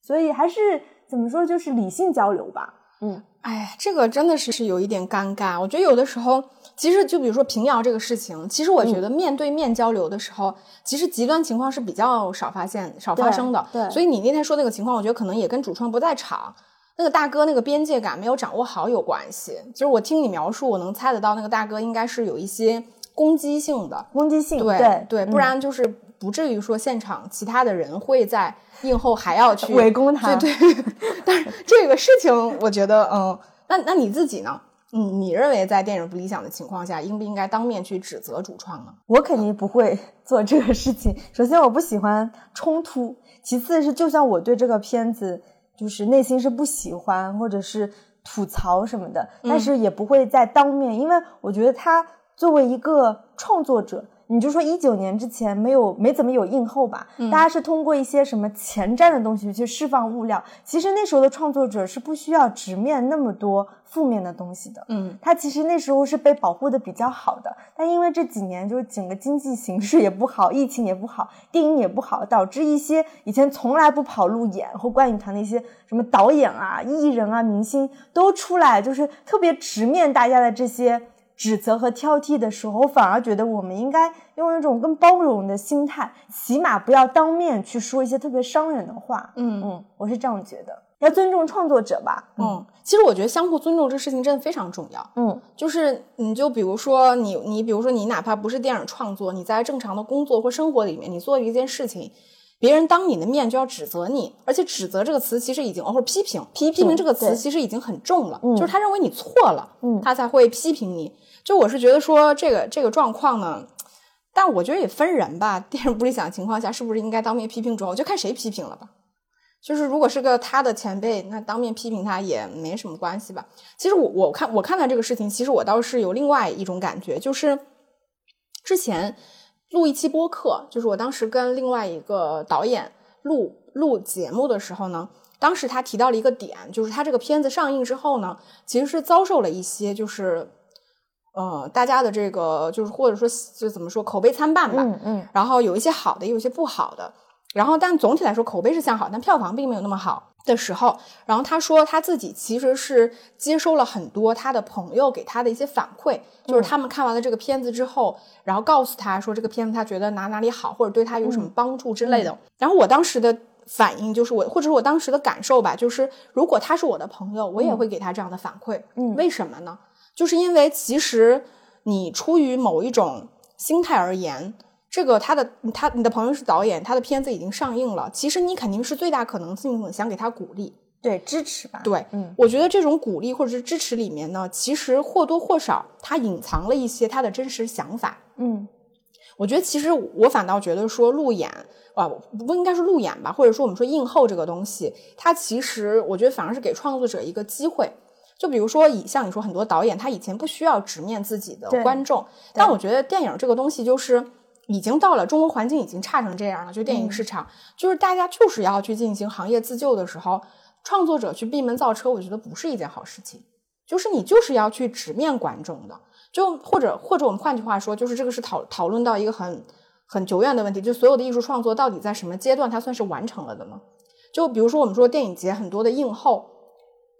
所以还是怎么说，就是理性交流吧。嗯，哎，这个真的是是有一点尴尬。我觉得有的时候，其实就比如说平遥这个事情，其实我觉得面对面交流的时候，其实极端情况是比较少发现、少发生的。对，所以你那天说那个情况，我觉得可能也跟主创不在场。那个大哥那个边界感没有掌握好有关系，就是我听你描述，我能猜得到那个大哥应该是有一些攻击性的攻击性，对对，不然就是不至于说现场其他的人会在映后还要去 围攻他。对对，但是这个事情我觉得，嗯，那那你自己呢？嗯，你认为在电影不理想的情况下，应不应该当面去指责主创呢？我肯定不会 做这个事情。首先，我不喜欢冲突；其次是，就算我对这个片子。就是内心是不喜欢，或者是吐槽什么的，但是也不会在当面，因为我觉得他作为一个创作者。你就说一九年之前没有没怎么有映后吧，大家是通过一些什么前瞻的东西去释放物料。其实那时候的创作者是不需要直面那么多负面的东西的。嗯，他其实那时候是被保护的比较好的。但因为这几年就是整个经济形势也不好，疫情也不好，电影也不好，导致一些以前从来不跑路演或观影团的一些什么导演啊、艺人啊、明星都出来，就是特别直面大家的这些。指责和挑剔的时候，我反而觉得我们应该用一种更包容的心态，起码不要当面去说一些特别伤人的话。嗯嗯，我是这样觉得，要尊重创作者吧。嗯，其实我觉得相互尊重这事情真的非常重要。嗯就是你就比如说你你比如说你哪怕不是电影创作，你在正常的工作或生活里面，你做一件事情，别人当你的面就要指责你，而且指责这个词其实已经或者批评批评评这个词其实已经很重了，嗯就是他认为你错了，嗯他才会批评你。就我是觉得说这个这个状况呢。但我觉得也分人吧，电视不理想的情况下，是不是应该当面批评主要？我就看谁批评了吧。就是如果是个他的前辈，那当面批评他也没什么关系吧。其实我我看我看到这个事情，其实我倒是有另外一种感觉，就是之前录一期播客，就是我当时跟另外一个导演录录节目的时候呢，当时他提到了一个点，就是他这个片子上映之后呢，其实是遭受了一些就是。呃，大家的这个就是或者说就怎么说口碑参半吧，嗯嗯然后有一些好的，也有一些不好的。然后，但总体来说口碑是向好，但票房并没有那么好的时候，然后他说他自己其实是接收了很多他的朋友给他的一些反馈，就是他们看完了这个片子之后，然后告诉他说这个片子他觉得哪哪里好，或者对他有什么帮助之类的。然后我当时的反应就是我，或者是我当时的感受吧，就是如果他是我的朋友，我也会给他这样的反馈。嗯为什么呢？就是因为其实你出于某一种心态而言，这个他的他你的朋友是导演，他的片子已经上映了，其实你肯定是最大可能性想给他鼓励。对，支持吧。对，嗯我觉得这种鼓励或者是支持里面呢，其实或多或少它隐藏了一些他的真实想法。嗯我觉得其实我反倒觉得说路演啊，不应该是路演吧，或者说我们说映后这个东西，它其实我觉得反而是给创作者一个机会。就比如说以像你说很多导演，他以前不需要直面自己的观众，但我觉得电影这个东西就是已经到了中国环境已经差成这样了，就电影市场，就是大家就是要去进行行业自救的时候，创作者去闭门造车，我觉得不是一件好事情。就是你就是要去直面观众的，就或者或者我们换句话说，就是这个是讨讨论到一个很很久远的问题，就所有的艺术创作到底在什么阶段它算是完成了的呢？就比如说我们说电影节很多的映后，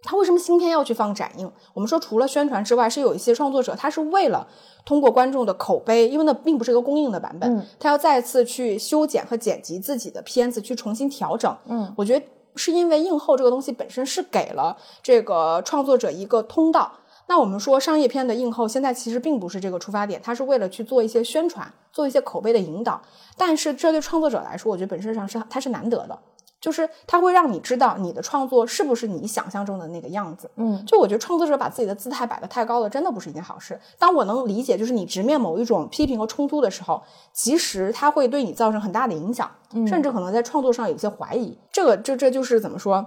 它为什么新片要去放展映？我们说除了宣传之外，是有一些创作者他是为了通过观众的口碑，因为那并不是一个公映的版本，嗯他要再次去修剪和剪辑自己的片子，去重新调整。嗯我觉得是因为映后这个东西本身是给了这个创作者一个通道。那我们说商业片的映后，现在其实并不是这个出发点，它是为了去做一些宣传，做一些口碑的引导。但是这对创作者来说，我觉得本身上是它是难得的，就是它会让你知道你的创作是不是你想象中的那个样子。嗯就我觉得创作者把自己的姿态摆得太高了，真的不是一件好事。当我能理解，就是你直面某一种批评和冲突的时候，其实它会对你造成很大的影响，甚至可能在创作上有些怀疑。这个这这就是怎么说？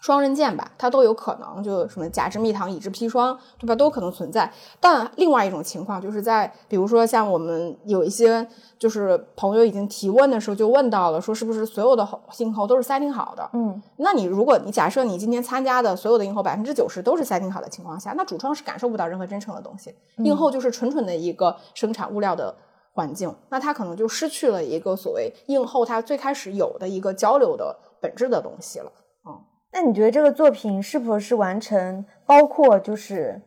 双刃剑吧，它都有可能，就什么甲之蜜糖，乙之砒霜，对吧？都有可能存在。但另外一种情况，就是在比如说像我们有一些就是朋友已经提问的时候，就问到了，说是不是所有的映后都是 setting 好的？嗯那你如果你假设你今天参加的所有的硬后百分之九十都是 setting 好的情况下，那主创是感受不到任何真诚的东西，映后就是纯纯的一个生产物料的环境，那它可能就失去了一个所谓映后它最开始有的一个交流的本质的东西了。那你觉得这个作品是否是完成包括就是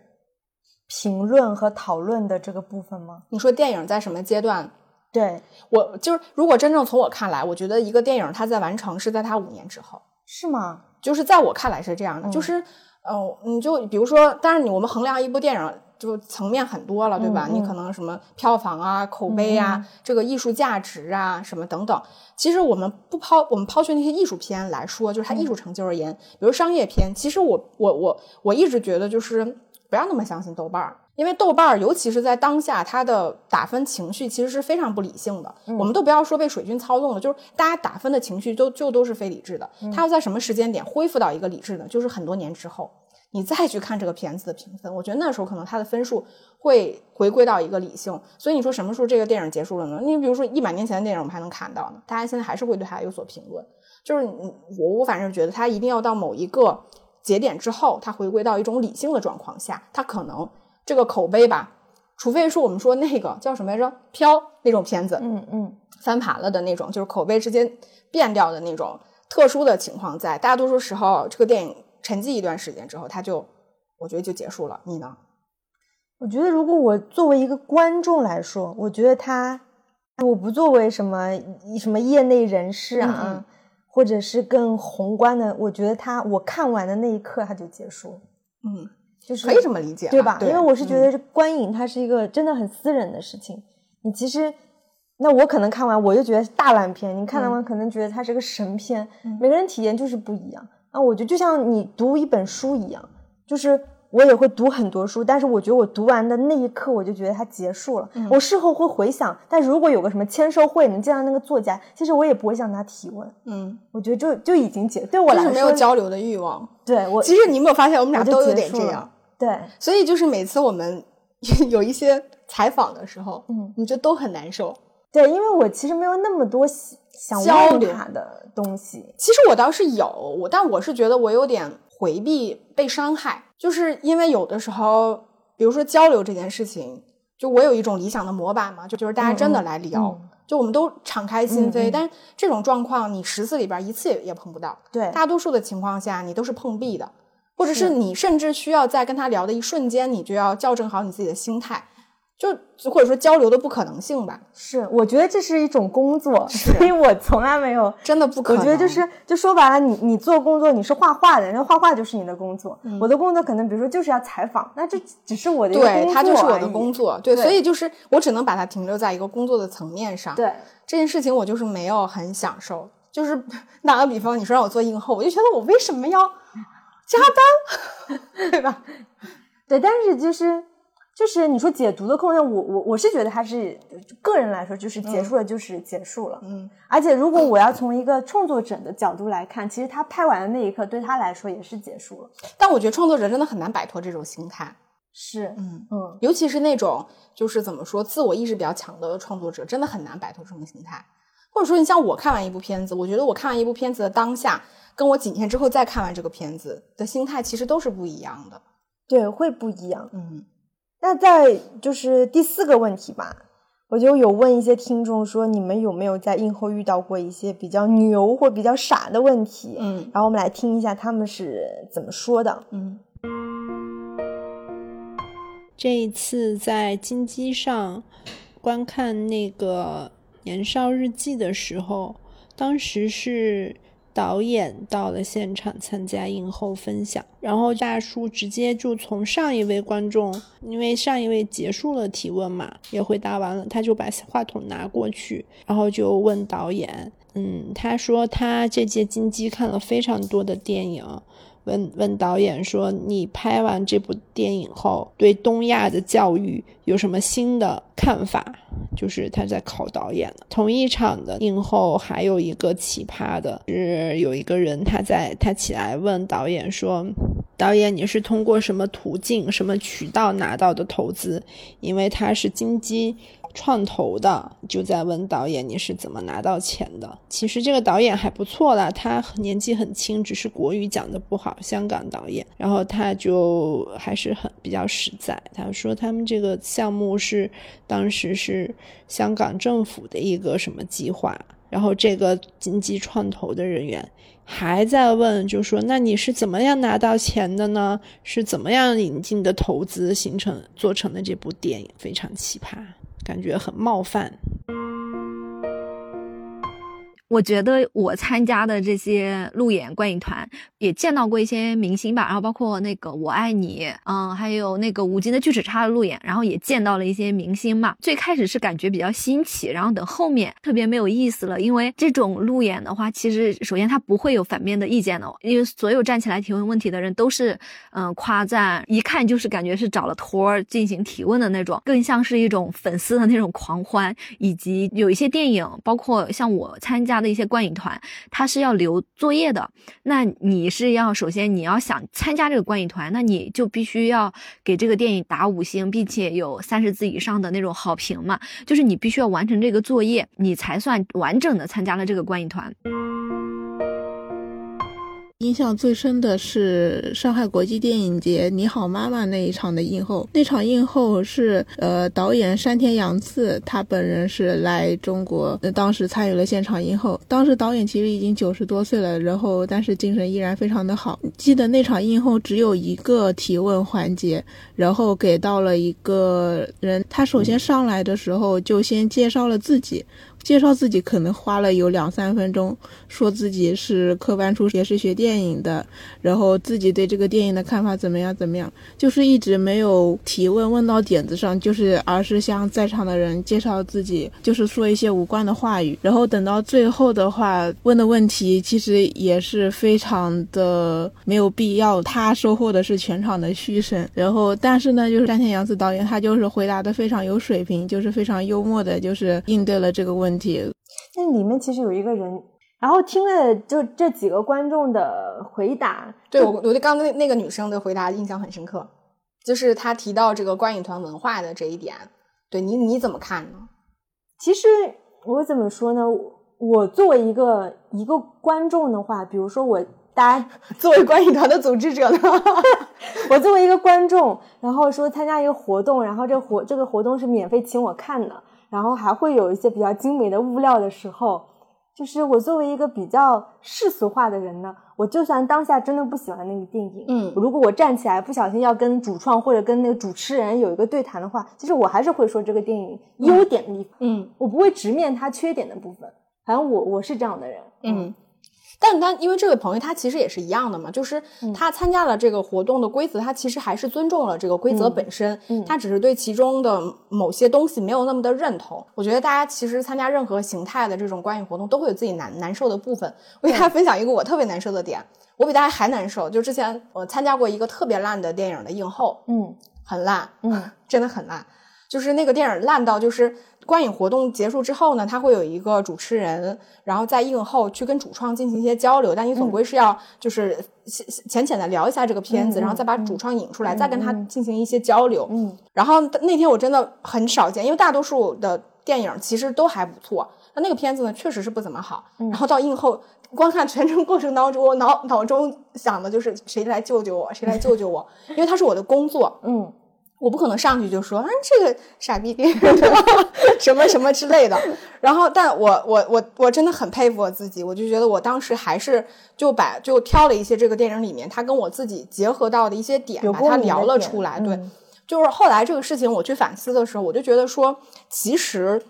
评论和讨论的这个部分吗？你说电影在什么阶段？对，我就是如果真正从我看来，我觉得一个电影它在完成是在它五年之后，是吗？就是在我看来是这样的，嗯就是呃，你就比如说，但是你我们衡量一部电影。就层面很多了，对吧？嗯嗯你可能什么票房啊、口碑啊、嗯这个艺术价值啊，什么等等。其实我们不抛，我们抛去那些艺术片来说，就是它艺术成就而言，比如商业片，其实我我我我一直觉得就是不要那么相信豆瓣儿，因为豆瓣儿尤其是在当下，它的打分情绪其实是非常不理性的。我们都不要说被水军操纵了，就是大家打分的情绪都就都是非理智的。它要在什么时间点恢复到一个理智呢？就是很多年之后。你再去看这个片子的评分，我觉得那时候可能它的分数会回归到一个理性。所以你说什么时候这个电影结束了呢？你比如说一百年前的电影，我们还能看到呢，大家现在还是会对它有所评论。就是我我反正觉得它一定要到某一个节点之后，它回归到一种理性的状况下，它可能这个口碑吧，除非是我们说那个叫什么来着，飘那种片子，嗯嗯翻盘了的那种，就是口碑直接变掉的那种特殊的情况在，大多数时候这个电影沉寂一段时间之后，他就我觉得就结束了。你呢？我觉得如果我作为一个观众来说，我觉得他，我不作为什么什么业内人士啊，嗯嗯或者是更宏观的，我觉得他我看完的那一刻他就结束了，嗯，就是可以这么理解啊，对吧？因为我是觉嗯得观影它是一个真的很私人的事情，你其实。那我可能看完我就觉得是大烂片，你看完可能觉得它是个神片，每个人体验就是不一样。那我觉得就像你读一本书一样，就是我也会读很多书，但是我觉得我读完的那一刻我就觉得它结束了。我事后会回想，但如果有个什么签售会能见到那个作家，其实我也不会向他提问。嗯，我觉得就就已经结，对我来说就是没有交流的欲望。对我其实你有没有发现，我们俩都有点这样。对所以就是每次我们 有一些采访的时候，嗯，你就都很难受。对，因为我其实没有那么多想交流他的东西。其实我倒是有，我但我是觉得我有点回避被伤害，就是因为有的时候，比如说交流这件事情，就我有一种理想的模板嘛，就就是大家真的来聊，嗯就我们都敞开心扉。但是这种状况，你十次里边一次也也碰不到，对，大多数的情况下你都是碰壁的，或者是是你甚至需要在跟他聊的一瞬间，你就要校正好你自己的心态，就或者说交流的不可能性吧，是，我觉得这是一种工作，所以我从来没有。真的不可能。我觉得就是，就说白了，你你做工作，你是画画的，那画画就是你的工作。嗯我的工作可能，比如说就是要采访，那这只是我的一个工作对，它就是我的工作，对，对所以就是我只能把它停留在一个工作的层面上。对，这件事情，我就是没有很享受。就是 打个比方，你说让我做映后，我就觉得我为什么要加班，对吧？对，但是就是就是你说解读的空间，我我我是觉得它是个人来说，就是结束了就是结束了。嗯，而且如果我要从一个创作者的角度来看，其实他拍完的那一刻对他来说也是结束了。但我觉得创作者真的很难摆脱这种心态。是，嗯嗯，尤其是那种就是怎么说自我意识比较强的创作者，真的很难摆脱这种心态。或者说，你像我看完一部片子，我觉得我看完一部片子的当下，跟我几天之后再看完这个片子的心态，其实都是不一样的。对，会不一样。嗯，那在就是第四个问题吧，我就有问一些听众说，你们有没有在映后遇到过一些比较牛或比较傻的问题？嗯然后我们来听一下他们是怎么说的。嗯这一次在金鸡上观看那个《年少日记》的时候，当时是导演到了现场参加影后分享，然后大叔直接就从上一位观众，因为上一位结束了提问嘛，也回答完了，他就把话筒拿过去，然后就问导演，嗯，他说他这届金鸡看了非常多的电影。问问导演说：“你拍完这部电影后，对东亚的教育有什么新的看法？”就是他在考导演。同一场的映后还有一个奇葩的，是有一个人他在他起来问导演说：“导演，你是通过什么途径、什么渠道拿到的投资？”因为他是金鸡。创投的就在问导演你是怎么拿到钱的？其实这个导演还不错啦，他年纪很轻，只是国语讲的不好，香港导演。然后他就还是很比较实在，他说他们这个项目是当时是香港政府的一个什么计划，然后这个经济创投的人员还在问，就说那你是怎么样拿到钱的呢？是怎么样引进的投资形成做成的这部电影？非常奇葩。感觉很冒犯。我觉得我参加的这些路演观影团也见到过一些明星吧，然后包括那个我爱你，嗯，还有那个吴京的巨齿鲨的路演，然后也见到了一些明星嘛。最开始是感觉比较新奇，然后等后面特别没有意思了，因为这种路演的话，其实首先他不会有反面的意见的，因为所有站起来提问问题的人都是嗯、夸赞，一看就是感觉是找了托儿进行提问的那种，更像是一种粉丝的那种狂欢，以及有一些电影，包括像我参加他的一些观影团，他是要留作业的。那你是要首先你要想参加这个观影团，那你就必须要给这个电影打五星，并且有三十字以上的那种好评嘛。就是你必须要完成这个作业，你才算完整的参加了这个观影团。印象最深的是上海国际电影节《你好，妈妈》那一场的映后。那场映后是呃导演山田洋次，他本人是来中国，当时参与了现场映后。当时导演其实已经九十多岁了，然后但是精神依然非常的好。记得那场映后只有一个提问环节，然后给到了一个人，他首先上来的时候就先介绍了自己。介绍自己可能花了有两三分钟，说自己是科班出身，也是学电影的，然后自己对这个电影的看法怎么样怎么样，就是一直没有提问问到点子上，就是而是向在场的人介绍自己，就是说一些无关的话语，然后等到最后的话问的问题其实也是非常的没有必要，他收获的是全场的嘘声，然后但是呢，就是山田洋次导演他就是回答的非常有水平，就是非常幽默的，就是应对了这个问题。那里面其实有一个人，然后听了就这几个观众的回答，对我，我对刚刚那个女生的回答印象很深刻，就是她提到这个观影团文化的这一点，对你你怎么看呢？其实我怎么说呢？我作为一个一个观众的话，比如说我大家 作为观影团的组织者呢，我作为一个观众，然后说参加一个活动，然后这活这个活动是免费请我看的。然后还会有一些比较精美的物料的时候，就是我作为一个比较世俗化的人呢，我就算当下真的不喜欢那个电影，嗯，如果我站起来不小心要跟主创或者跟那个主持人有一个对谈的话，其实我还是会说这个电影优点的地方，嗯，我不会直面它缺点的部分。反正我我是这样的人，嗯。但他因为这位朋友他其实也是一样的嘛，就是他参加了这个活动的规则，他其实还是尊重了这个规则本身，他只是对其中的某些东西没有那么的认同。我觉得大家其实参加任何形态的这种观影活动，都会有自己难难受的部分。我给大家分享一个我特别难受的点，我比大家还难受。就之前我参加过一个特别烂的电影的映后，嗯，很烂，嗯，真的很烂，就是那个电影烂到就是。观影活动结束之后呢，他会有一个主持人，然后在映后去跟主创进行一些交流，但你总归是要就是浅浅的聊一下这个片子，然后再把主创引出来，再跟他进行一些交流。嗯，然后那天我真的很少见，因为大多数的电影其实都还不错，那那个片子呢确实是不怎么好。然后到映后观看全程过程当中，我脑脑中想的就是谁来救救我，谁来救救我，因为他是我的工作。嗯。我不可能上去就说，嗯，这个傻逼电影 什么什么之类的。然后，但我我我我真的很佩服我自己，我就觉得我当时还是就把就挑了一些这个电影里面他跟我自己结合到的一些点，把它聊了出来。对，就是后来这个事情我去反思的时候，我就觉得说，其实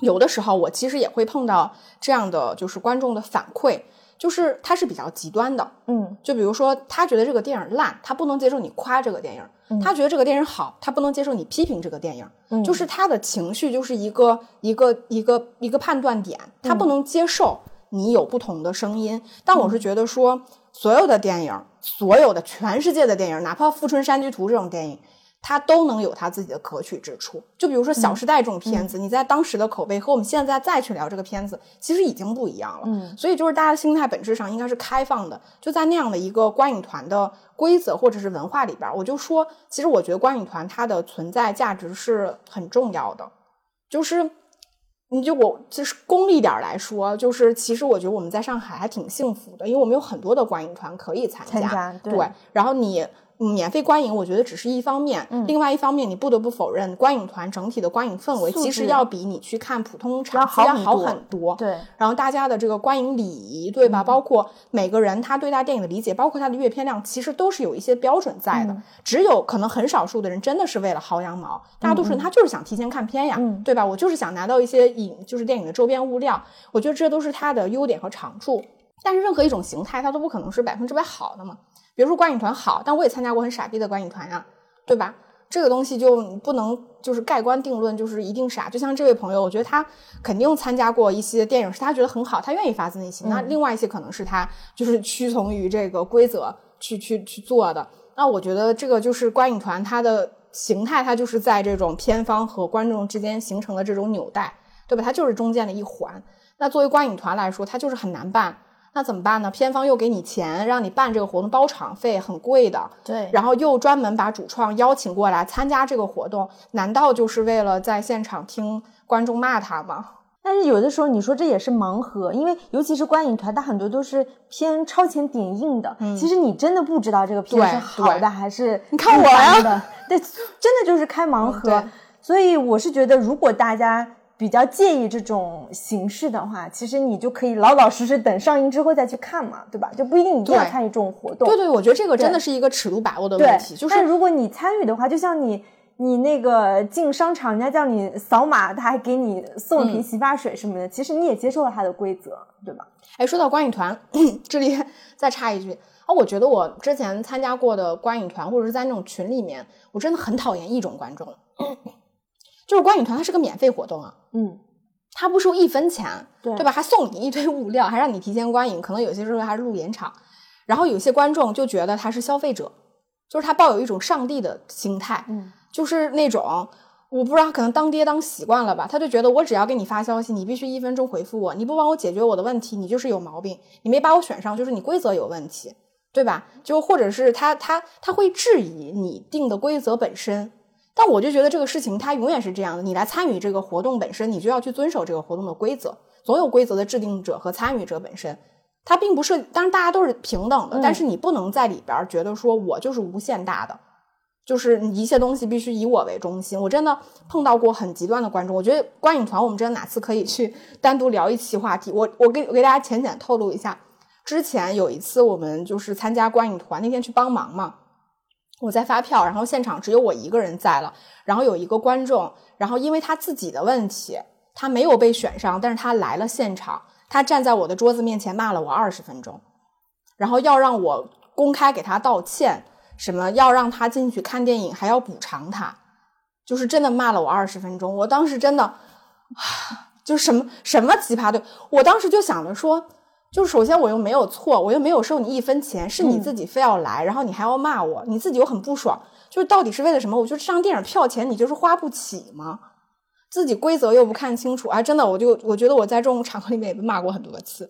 有的时候我其实也会碰到这样的就是观众的反馈。就是他是比较极端的，嗯，就比如说他觉得这个电影烂，他不能接受你夸这个电影；他觉得这个电影好，他不能接受你批评这个电影。嗯，就是他的情绪就是一个一个一个一个判断点，他不能接受你有不同的声音。但我是觉得说，所有的电影，所有的全世界的电影，哪怕《富春山居图》这种电影。它都能有它自己的可取之处，就比如说《小时代》这种片子，你在当时的口碑和我们现在再去聊这个片子，其实已经不一样了。嗯，所以就是大家的心态本质上应该是开放的，就在那样的一个观影团的规则或者是文化里边，我就说，其实我觉得观影团它的存在价值是很重要的。就是你就我就是功利点来说，就是其实我觉得我们在上海还挺幸福的，因为我们有很多的观影团可以参加。对，然后你。免费观影，我觉得只是一方面。另外一方面，你不得不否认，观影团整体的观影氛围其实要比你去看普通场次要好很多。对。然后大家的这个观影礼仪，对吧？包括每个人他对待电影的理解，包括他的阅片量，其实都是有一些标准在的。只有可能很少数的人真的是为了薅羊毛，大多数人他就是想提前看片呀，对吧？我就是想拿到一些影，就是电影的周边物料。我觉得这都是它的优点和长处。但是任何一种形态，它都不可能是百分之百好的嘛。比如说观影团好，但我也参加过很傻逼的观影团呀，对吧？这个东西就不能就是盖棺定论，就是一定傻。就像这位朋友，我觉得他肯定参加过一些电影，是他觉得很好，他愿意发自内心。那另外一些可能是他就是屈从于这个规则去去去做的。那我觉得这个就是观影团它的形态，它就是在这种片方和观众之间形成的这种纽带，对吧？它就是中间的一环。那作为观影团来说，它就是很难办。那怎么办呢？片方又给你钱，让你办这个活动，包场费很贵的。对，然后又专门把主创邀请过来参加这个活动，难道就是为了在现场听观众骂他吗？但是有的时候你说这也是盲盒，因为尤其是观影团，它很多都是偏超前点映的。嗯其实你真的不知道这个片是好的还是你看我呀对，真的就是开盲盒。对所以我是觉得，如果大家比较介意这种形式的话，其实你就可以老老实实等上映之后再去看嘛，对吧？就不一定一定要参与这种活动。对对，我觉得这个真的是一个尺度把握的问题，就是但如果你参与的话，就像你你那个进商场，人家叫你扫码，他还给你送一嗯瓶洗发水什么的，其实你也接受了他的规则，对吧？哎，说到观影团，这里 再插一句啊，我觉得我之前参加过的观影团，或者是在那种群里面，我真的很讨厌一种观众，就是观影团它是个免费活动啊，嗯，它不收一分钱，对对吧？还送你一堆物料，还让你提前观影，可能有些时候还是路演场。然后有些观众就觉得他是消费者，就是他抱有一种上帝的心态，嗯，就是那种我不知道，可能当爹当习惯了吧，他就觉得我只要给你发消息，你必须一分钟回复我，你不帮我解决我的问题，你就是有毛病，你没把我选上，就是你规则有问题，对吧？就或者是他他他会质疑你定的规则本身。但我就觉得这个事情它永远是这样的，你来参与这个活动本身，你就要去遵守这个活动的规则。总有规则的制定者和参与者本身，它并不是，当然大家都是平等的，嗯但是你不能在里边儿觉得说我就是无限大的，就是一切东西必须以我为中心。我真的碰到过很极端的观众，我觉得观影团我们真的哪次可以去 单独聊一期话题。我我给我给大家浅浅透露一下，之前有一次我们就是参加观影团，那天去帮忙嘛。我在发票，然后现场只有我一个人在了，然后有一个观众，然后因为他自己的问题，他没有被选上，但是他来了现场，他站在我的桌子面前骂了我二十分钟，然后要让我公开给他道歉，什么要让他进去看电影，还要补偿他，就是真的骂了我二十分钟。我当时真的，就什么什么奇葩的，我当时就想着说，就是首先我又没有错，我又没有收你一分钱，是你自己非要来，然后你还要骂我，你自己又很不爽，就是到底是为了什么？我就这张电影票钱你就是花不起吗？自己规则又不看清楚，哎，真的，我就我觉得我在这种场合里面也被骂过很多次，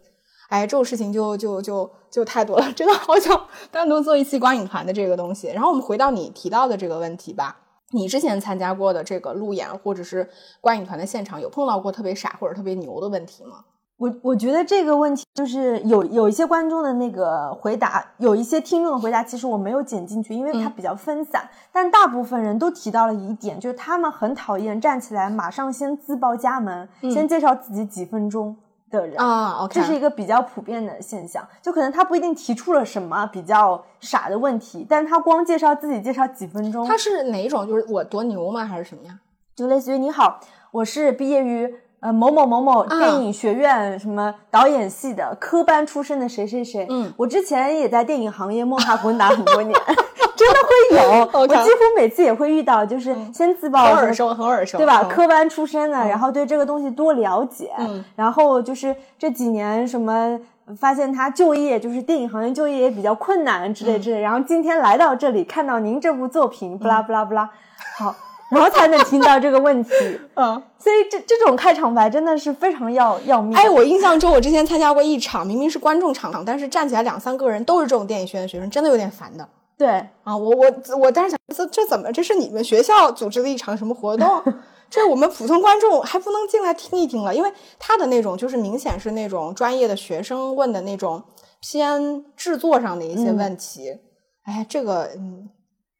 哎，这种事情就就就就太多了，真的好想单独做一期观影团的这个东西。然后我们回到你提到的这个问题吧，你之前参加过的这个路演或者是观影团的现场，有碰到过特别傻或者特别牛的问题吗？我我觉得这个问题就是有有一些观众的那个回答，有一些听众的回答，其实我没有剪进去，因为它比较分散。但大部分人都提到了一点，就是他们很讨厌站起来马上先自报家门，先介绍自己几分钟的人。啊，OK，这是一个比较普遍的现象，就可能他不一定提出了什么比较傻的问题，但他光介绍自己介绍几分钟，他是哪一种？就是我多牛吗？还是什么呀？就类似于你好，我是毕业于呃某某某某啊电影学院什么导演系的科班出身的谁谁谁。嗯，我之前也在电影行业摸爬滚打很多年，真的会有。我几乎每次也会遇到，就是先自报耳熟，很耳熟，对吧？嗯科班出身的，然后对这个东西多了解，嗯然后就是这几年什么。发现他就业就是电影行业就业也比较困难之类之类，然后今天来到这里看到您这部作品，不啦不啦不啦，好，然后才能听到这个问题，嗯。所以这这种开场白真的是非常要要命。哎，我印象中我之前参加过一场，明明是观众场，但是站起来两三个人都是这种电影学院的学生，真的有点烦的对，啊！我我我当时想，这这怎么？这是你们学校组织的一场什么活动？这我们普通观众还不能进来听一听了，因为他的那种就是明显是那种专业的学生问的那种偏制作上的一些问题。哎，这个嗯，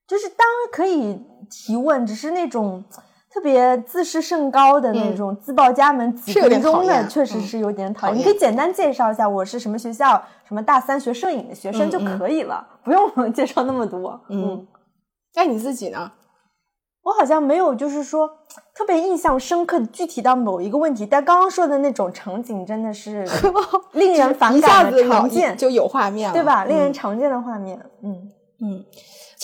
就是当然可以提问，只是那种特别自视甚高的那种自报家门几分钟的，确实嗯是有点讨厌。你可以简单介绍一下我是什么学校，什么大三学摄影的学生就可以了，不用介绍那么多。嗯，那，你自己呢？我好像没有，就是说特别印象深刻的具体到某一个问题，但刚刚说的那种场景真的是 令人反感的常见，就有画面了，对吧？令人嗯常见的画面，嗯嗯，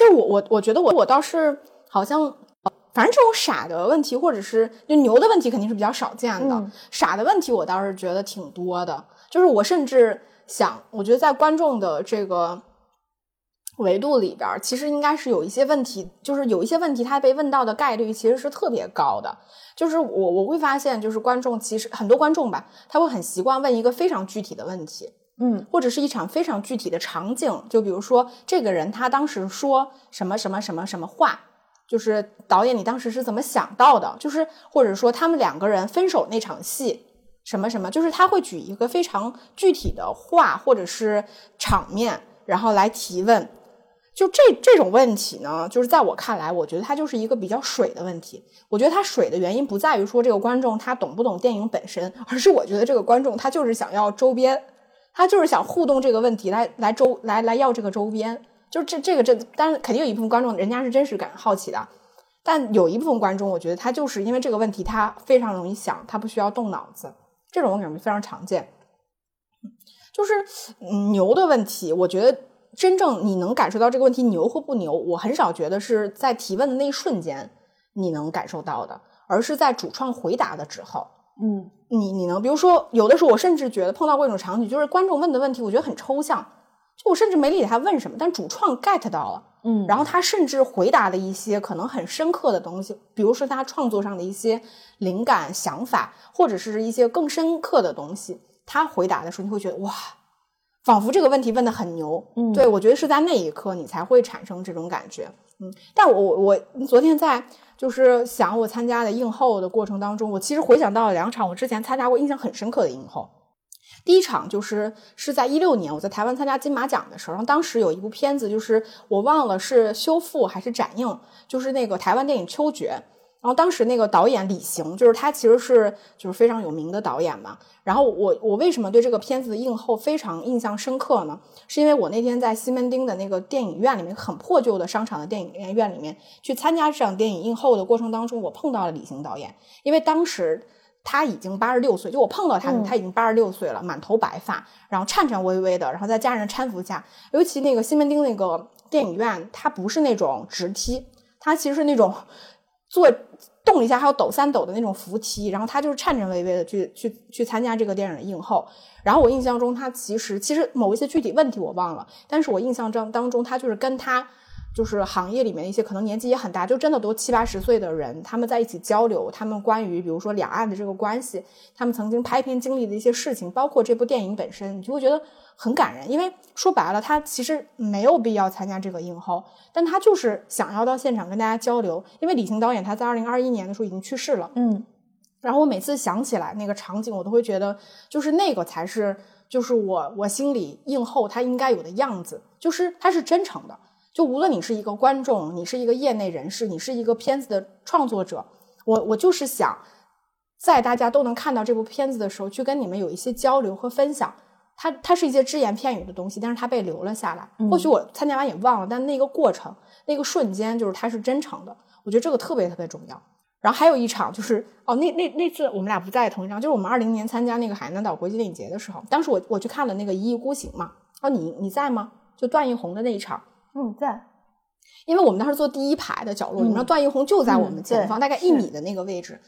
就是我我我觉得我我倒是好像，呃反正这种傻的问题，或者是就牛的问题，肯定是比较少见的。嗯傻的问题，我倒是觉得挺多的。就是我甚至想，我觉得在观众的这个维度里边儿，其实应该是有一些问题，就是有一些问题，他被问到的概率其实是特别高的。就是我我会发现，就是观众其实很多观众吧，他会很习惯问一个非常具体的问题。嗯或者是一场非常具体的场景，就比如说这个人他当时说什么什么什么什么话，就是导演你当时是怎么想到的？就是或者说他们两个人分手那场戏，什么什么，就是他会举一个非常具体的话或者是场面，然后来提问。就这这种问题呢，就是在我看来，我觉得它就是一个比较水的问题。我觉得它水的原因不在于说这个观众他懂不懂电影本身，而是我觉得这个观众他就是想要周边，他就是想互动这个问题来来周来来要这个周边。就这这个这，但是肯定有一部分观众人家是真实感好奇的，但有一部分观众，我觉得他就是因为这个问题，他非常容易想，他不需要动脑子，这种我感觉非常常见。就是牛的问题，我觉得真正你能感受到这个问题牛或不牛，我很少觉得是在提问的那一瞬间你能感受到的，而是在主创回答的之后。嗯，你你能比如说，有的时候我甚至觉得碰到过一种场景，就是观众问的问题，我觉得很抽象，就我甚至没理解他问什么，但主创 get 到了。嗯然后他甚至回答了一些可能很深刻的东西，比如说他创作上的一些灵感、想法，或者是一些更深刻的东西。他回答的时候，你会觉得哇，仿佛这个问题问的很牛。嗯对我觉得是在那一刻你才会产生这种感觉。嗯，但我我我昨天在就是想我参加的映后的过程当中，我其实回想到了两场我之前参加过印象很深刻的映后。第一场就是是在一六年，我在台湾参加金马奖的时候，当时有一部片子，就是我忘了是修复还是展映，就是那个台湾电影《秋决》。然后当时那个导演李行，就是他其实是就是非常有名的导演嘛。然后我我为什么对这个片子的映后非常印象深刻呢？是因为我那天在西门町的那个电影院里面，很破旧的商场的电影院里面去参加这场电影映后的过程当中，我碰到了李行导演，因为当时。他已经八十六岁，就我碰到他，嗯他已经八十六岁了，满头白发，然后颤颤巍巍的，然后在家人搀扶下，尤其那个西门町那个电影院，它不是那种直梯，它其实是那种坐动一下还要抖三抖的那种扶梯，然后他就是颤颤巍巍的去去去参加这个电影的映后。然后我印象中，他其实其实某一些具体问题我忘了，但是我印象中当中，他就是跟他就是行业里面一些可能年纪也很大，就真的都七八十岁的人，他们在一起交流，他们关于比如说两岸的这个关系，他们曾经拍片经历的一些事情，包括这部电影本身，你就会觉得很感人。因为说白了，他其实没有必要参加这个映后，但他就是想要到现场跟大家交流。因为李行导演他在二零二一年的时候已经去世了，嗯然后我每次想起来那个场景，我都会觉得，就是那个才是，就是我我心里映后他应该有的样子，就是他是真诚的。就无论你是一个观众，你是一个业内人士，你是一个片子的创作者，我我就是想，在大家都能看到这部片子的时候，去跟你们有一些交流和分享。它它是一些只言片语的东西，但是它被留了下来。或许我参加完也忘了，但那个过程，那个瞬间，就是它是真诚的。我觉得这个特别特别重要。然后还有一场就是哦，那那那次我们俩不在同一场，就是我们二零年参加那个海南岛国际电影节的时候，当时我我去看了那个《一意孤行》嘛。哦，你你在吗？就段奕宏的那一场。嗯，在因为我们当时坐第一排的角落，你知道段奕宏就在我们前方，嗯大概一米的那个位置。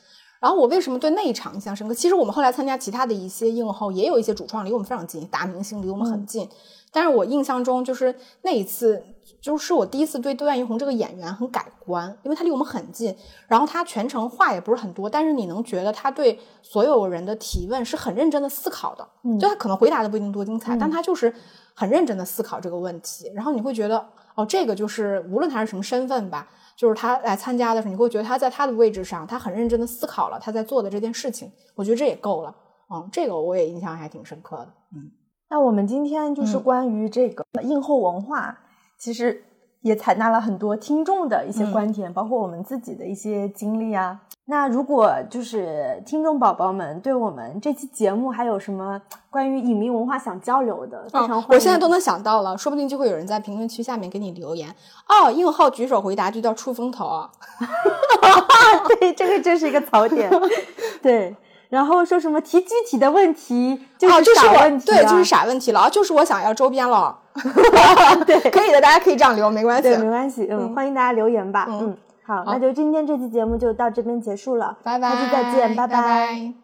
然后我为什么对那一场印象深刻？其实我们后来参加其他的一些映后，也有一些主创离我们非常近，大明星离我们很近。但是我印象中就是那一次，就是我第一次对段奕宏这个演员很改观，因为他离我们很近，然后他全程话也不是很多，但是你能觉得他对所有人的提问是很认真的思考的。嗯就他可能回答的不一定多精彩，嗯但他就是很认真的思考这个问题，然后你会觉得哦，这个就是无论他是什么身份吧，就是他来参加的时候，你会觉得他在他的位置上，他很认真的思考了他在做的这件事情，我觉得这也够了。嗯，这个我也印象还挺深刻的。嗯，那我们今天就是嗯关于这个映后文化，其实也采纳了很多听众的一些嗯观点，包括我们自己的一些经历啊。那如果就是听众宝宝们对我们这期节目还有什么关于影迷文化想交流的，非常我现在都能想到了，说不定就会有人在评论区下面给你留言。哦，应浩举手回答就叫出风头啊。对，这个真是一个槽点。对，然后说什么提具体的问题就是傻问题、啊对，就是傻问题了啊，就是我想要周边了。对可以的，大家可以这样留，没关系对，。没关系，嗯，嗯欢迎大家留言吧，嗯嗯，好，好。那就今天这期节目就到这边结束了，拜拜，下期再见，拜。拜拜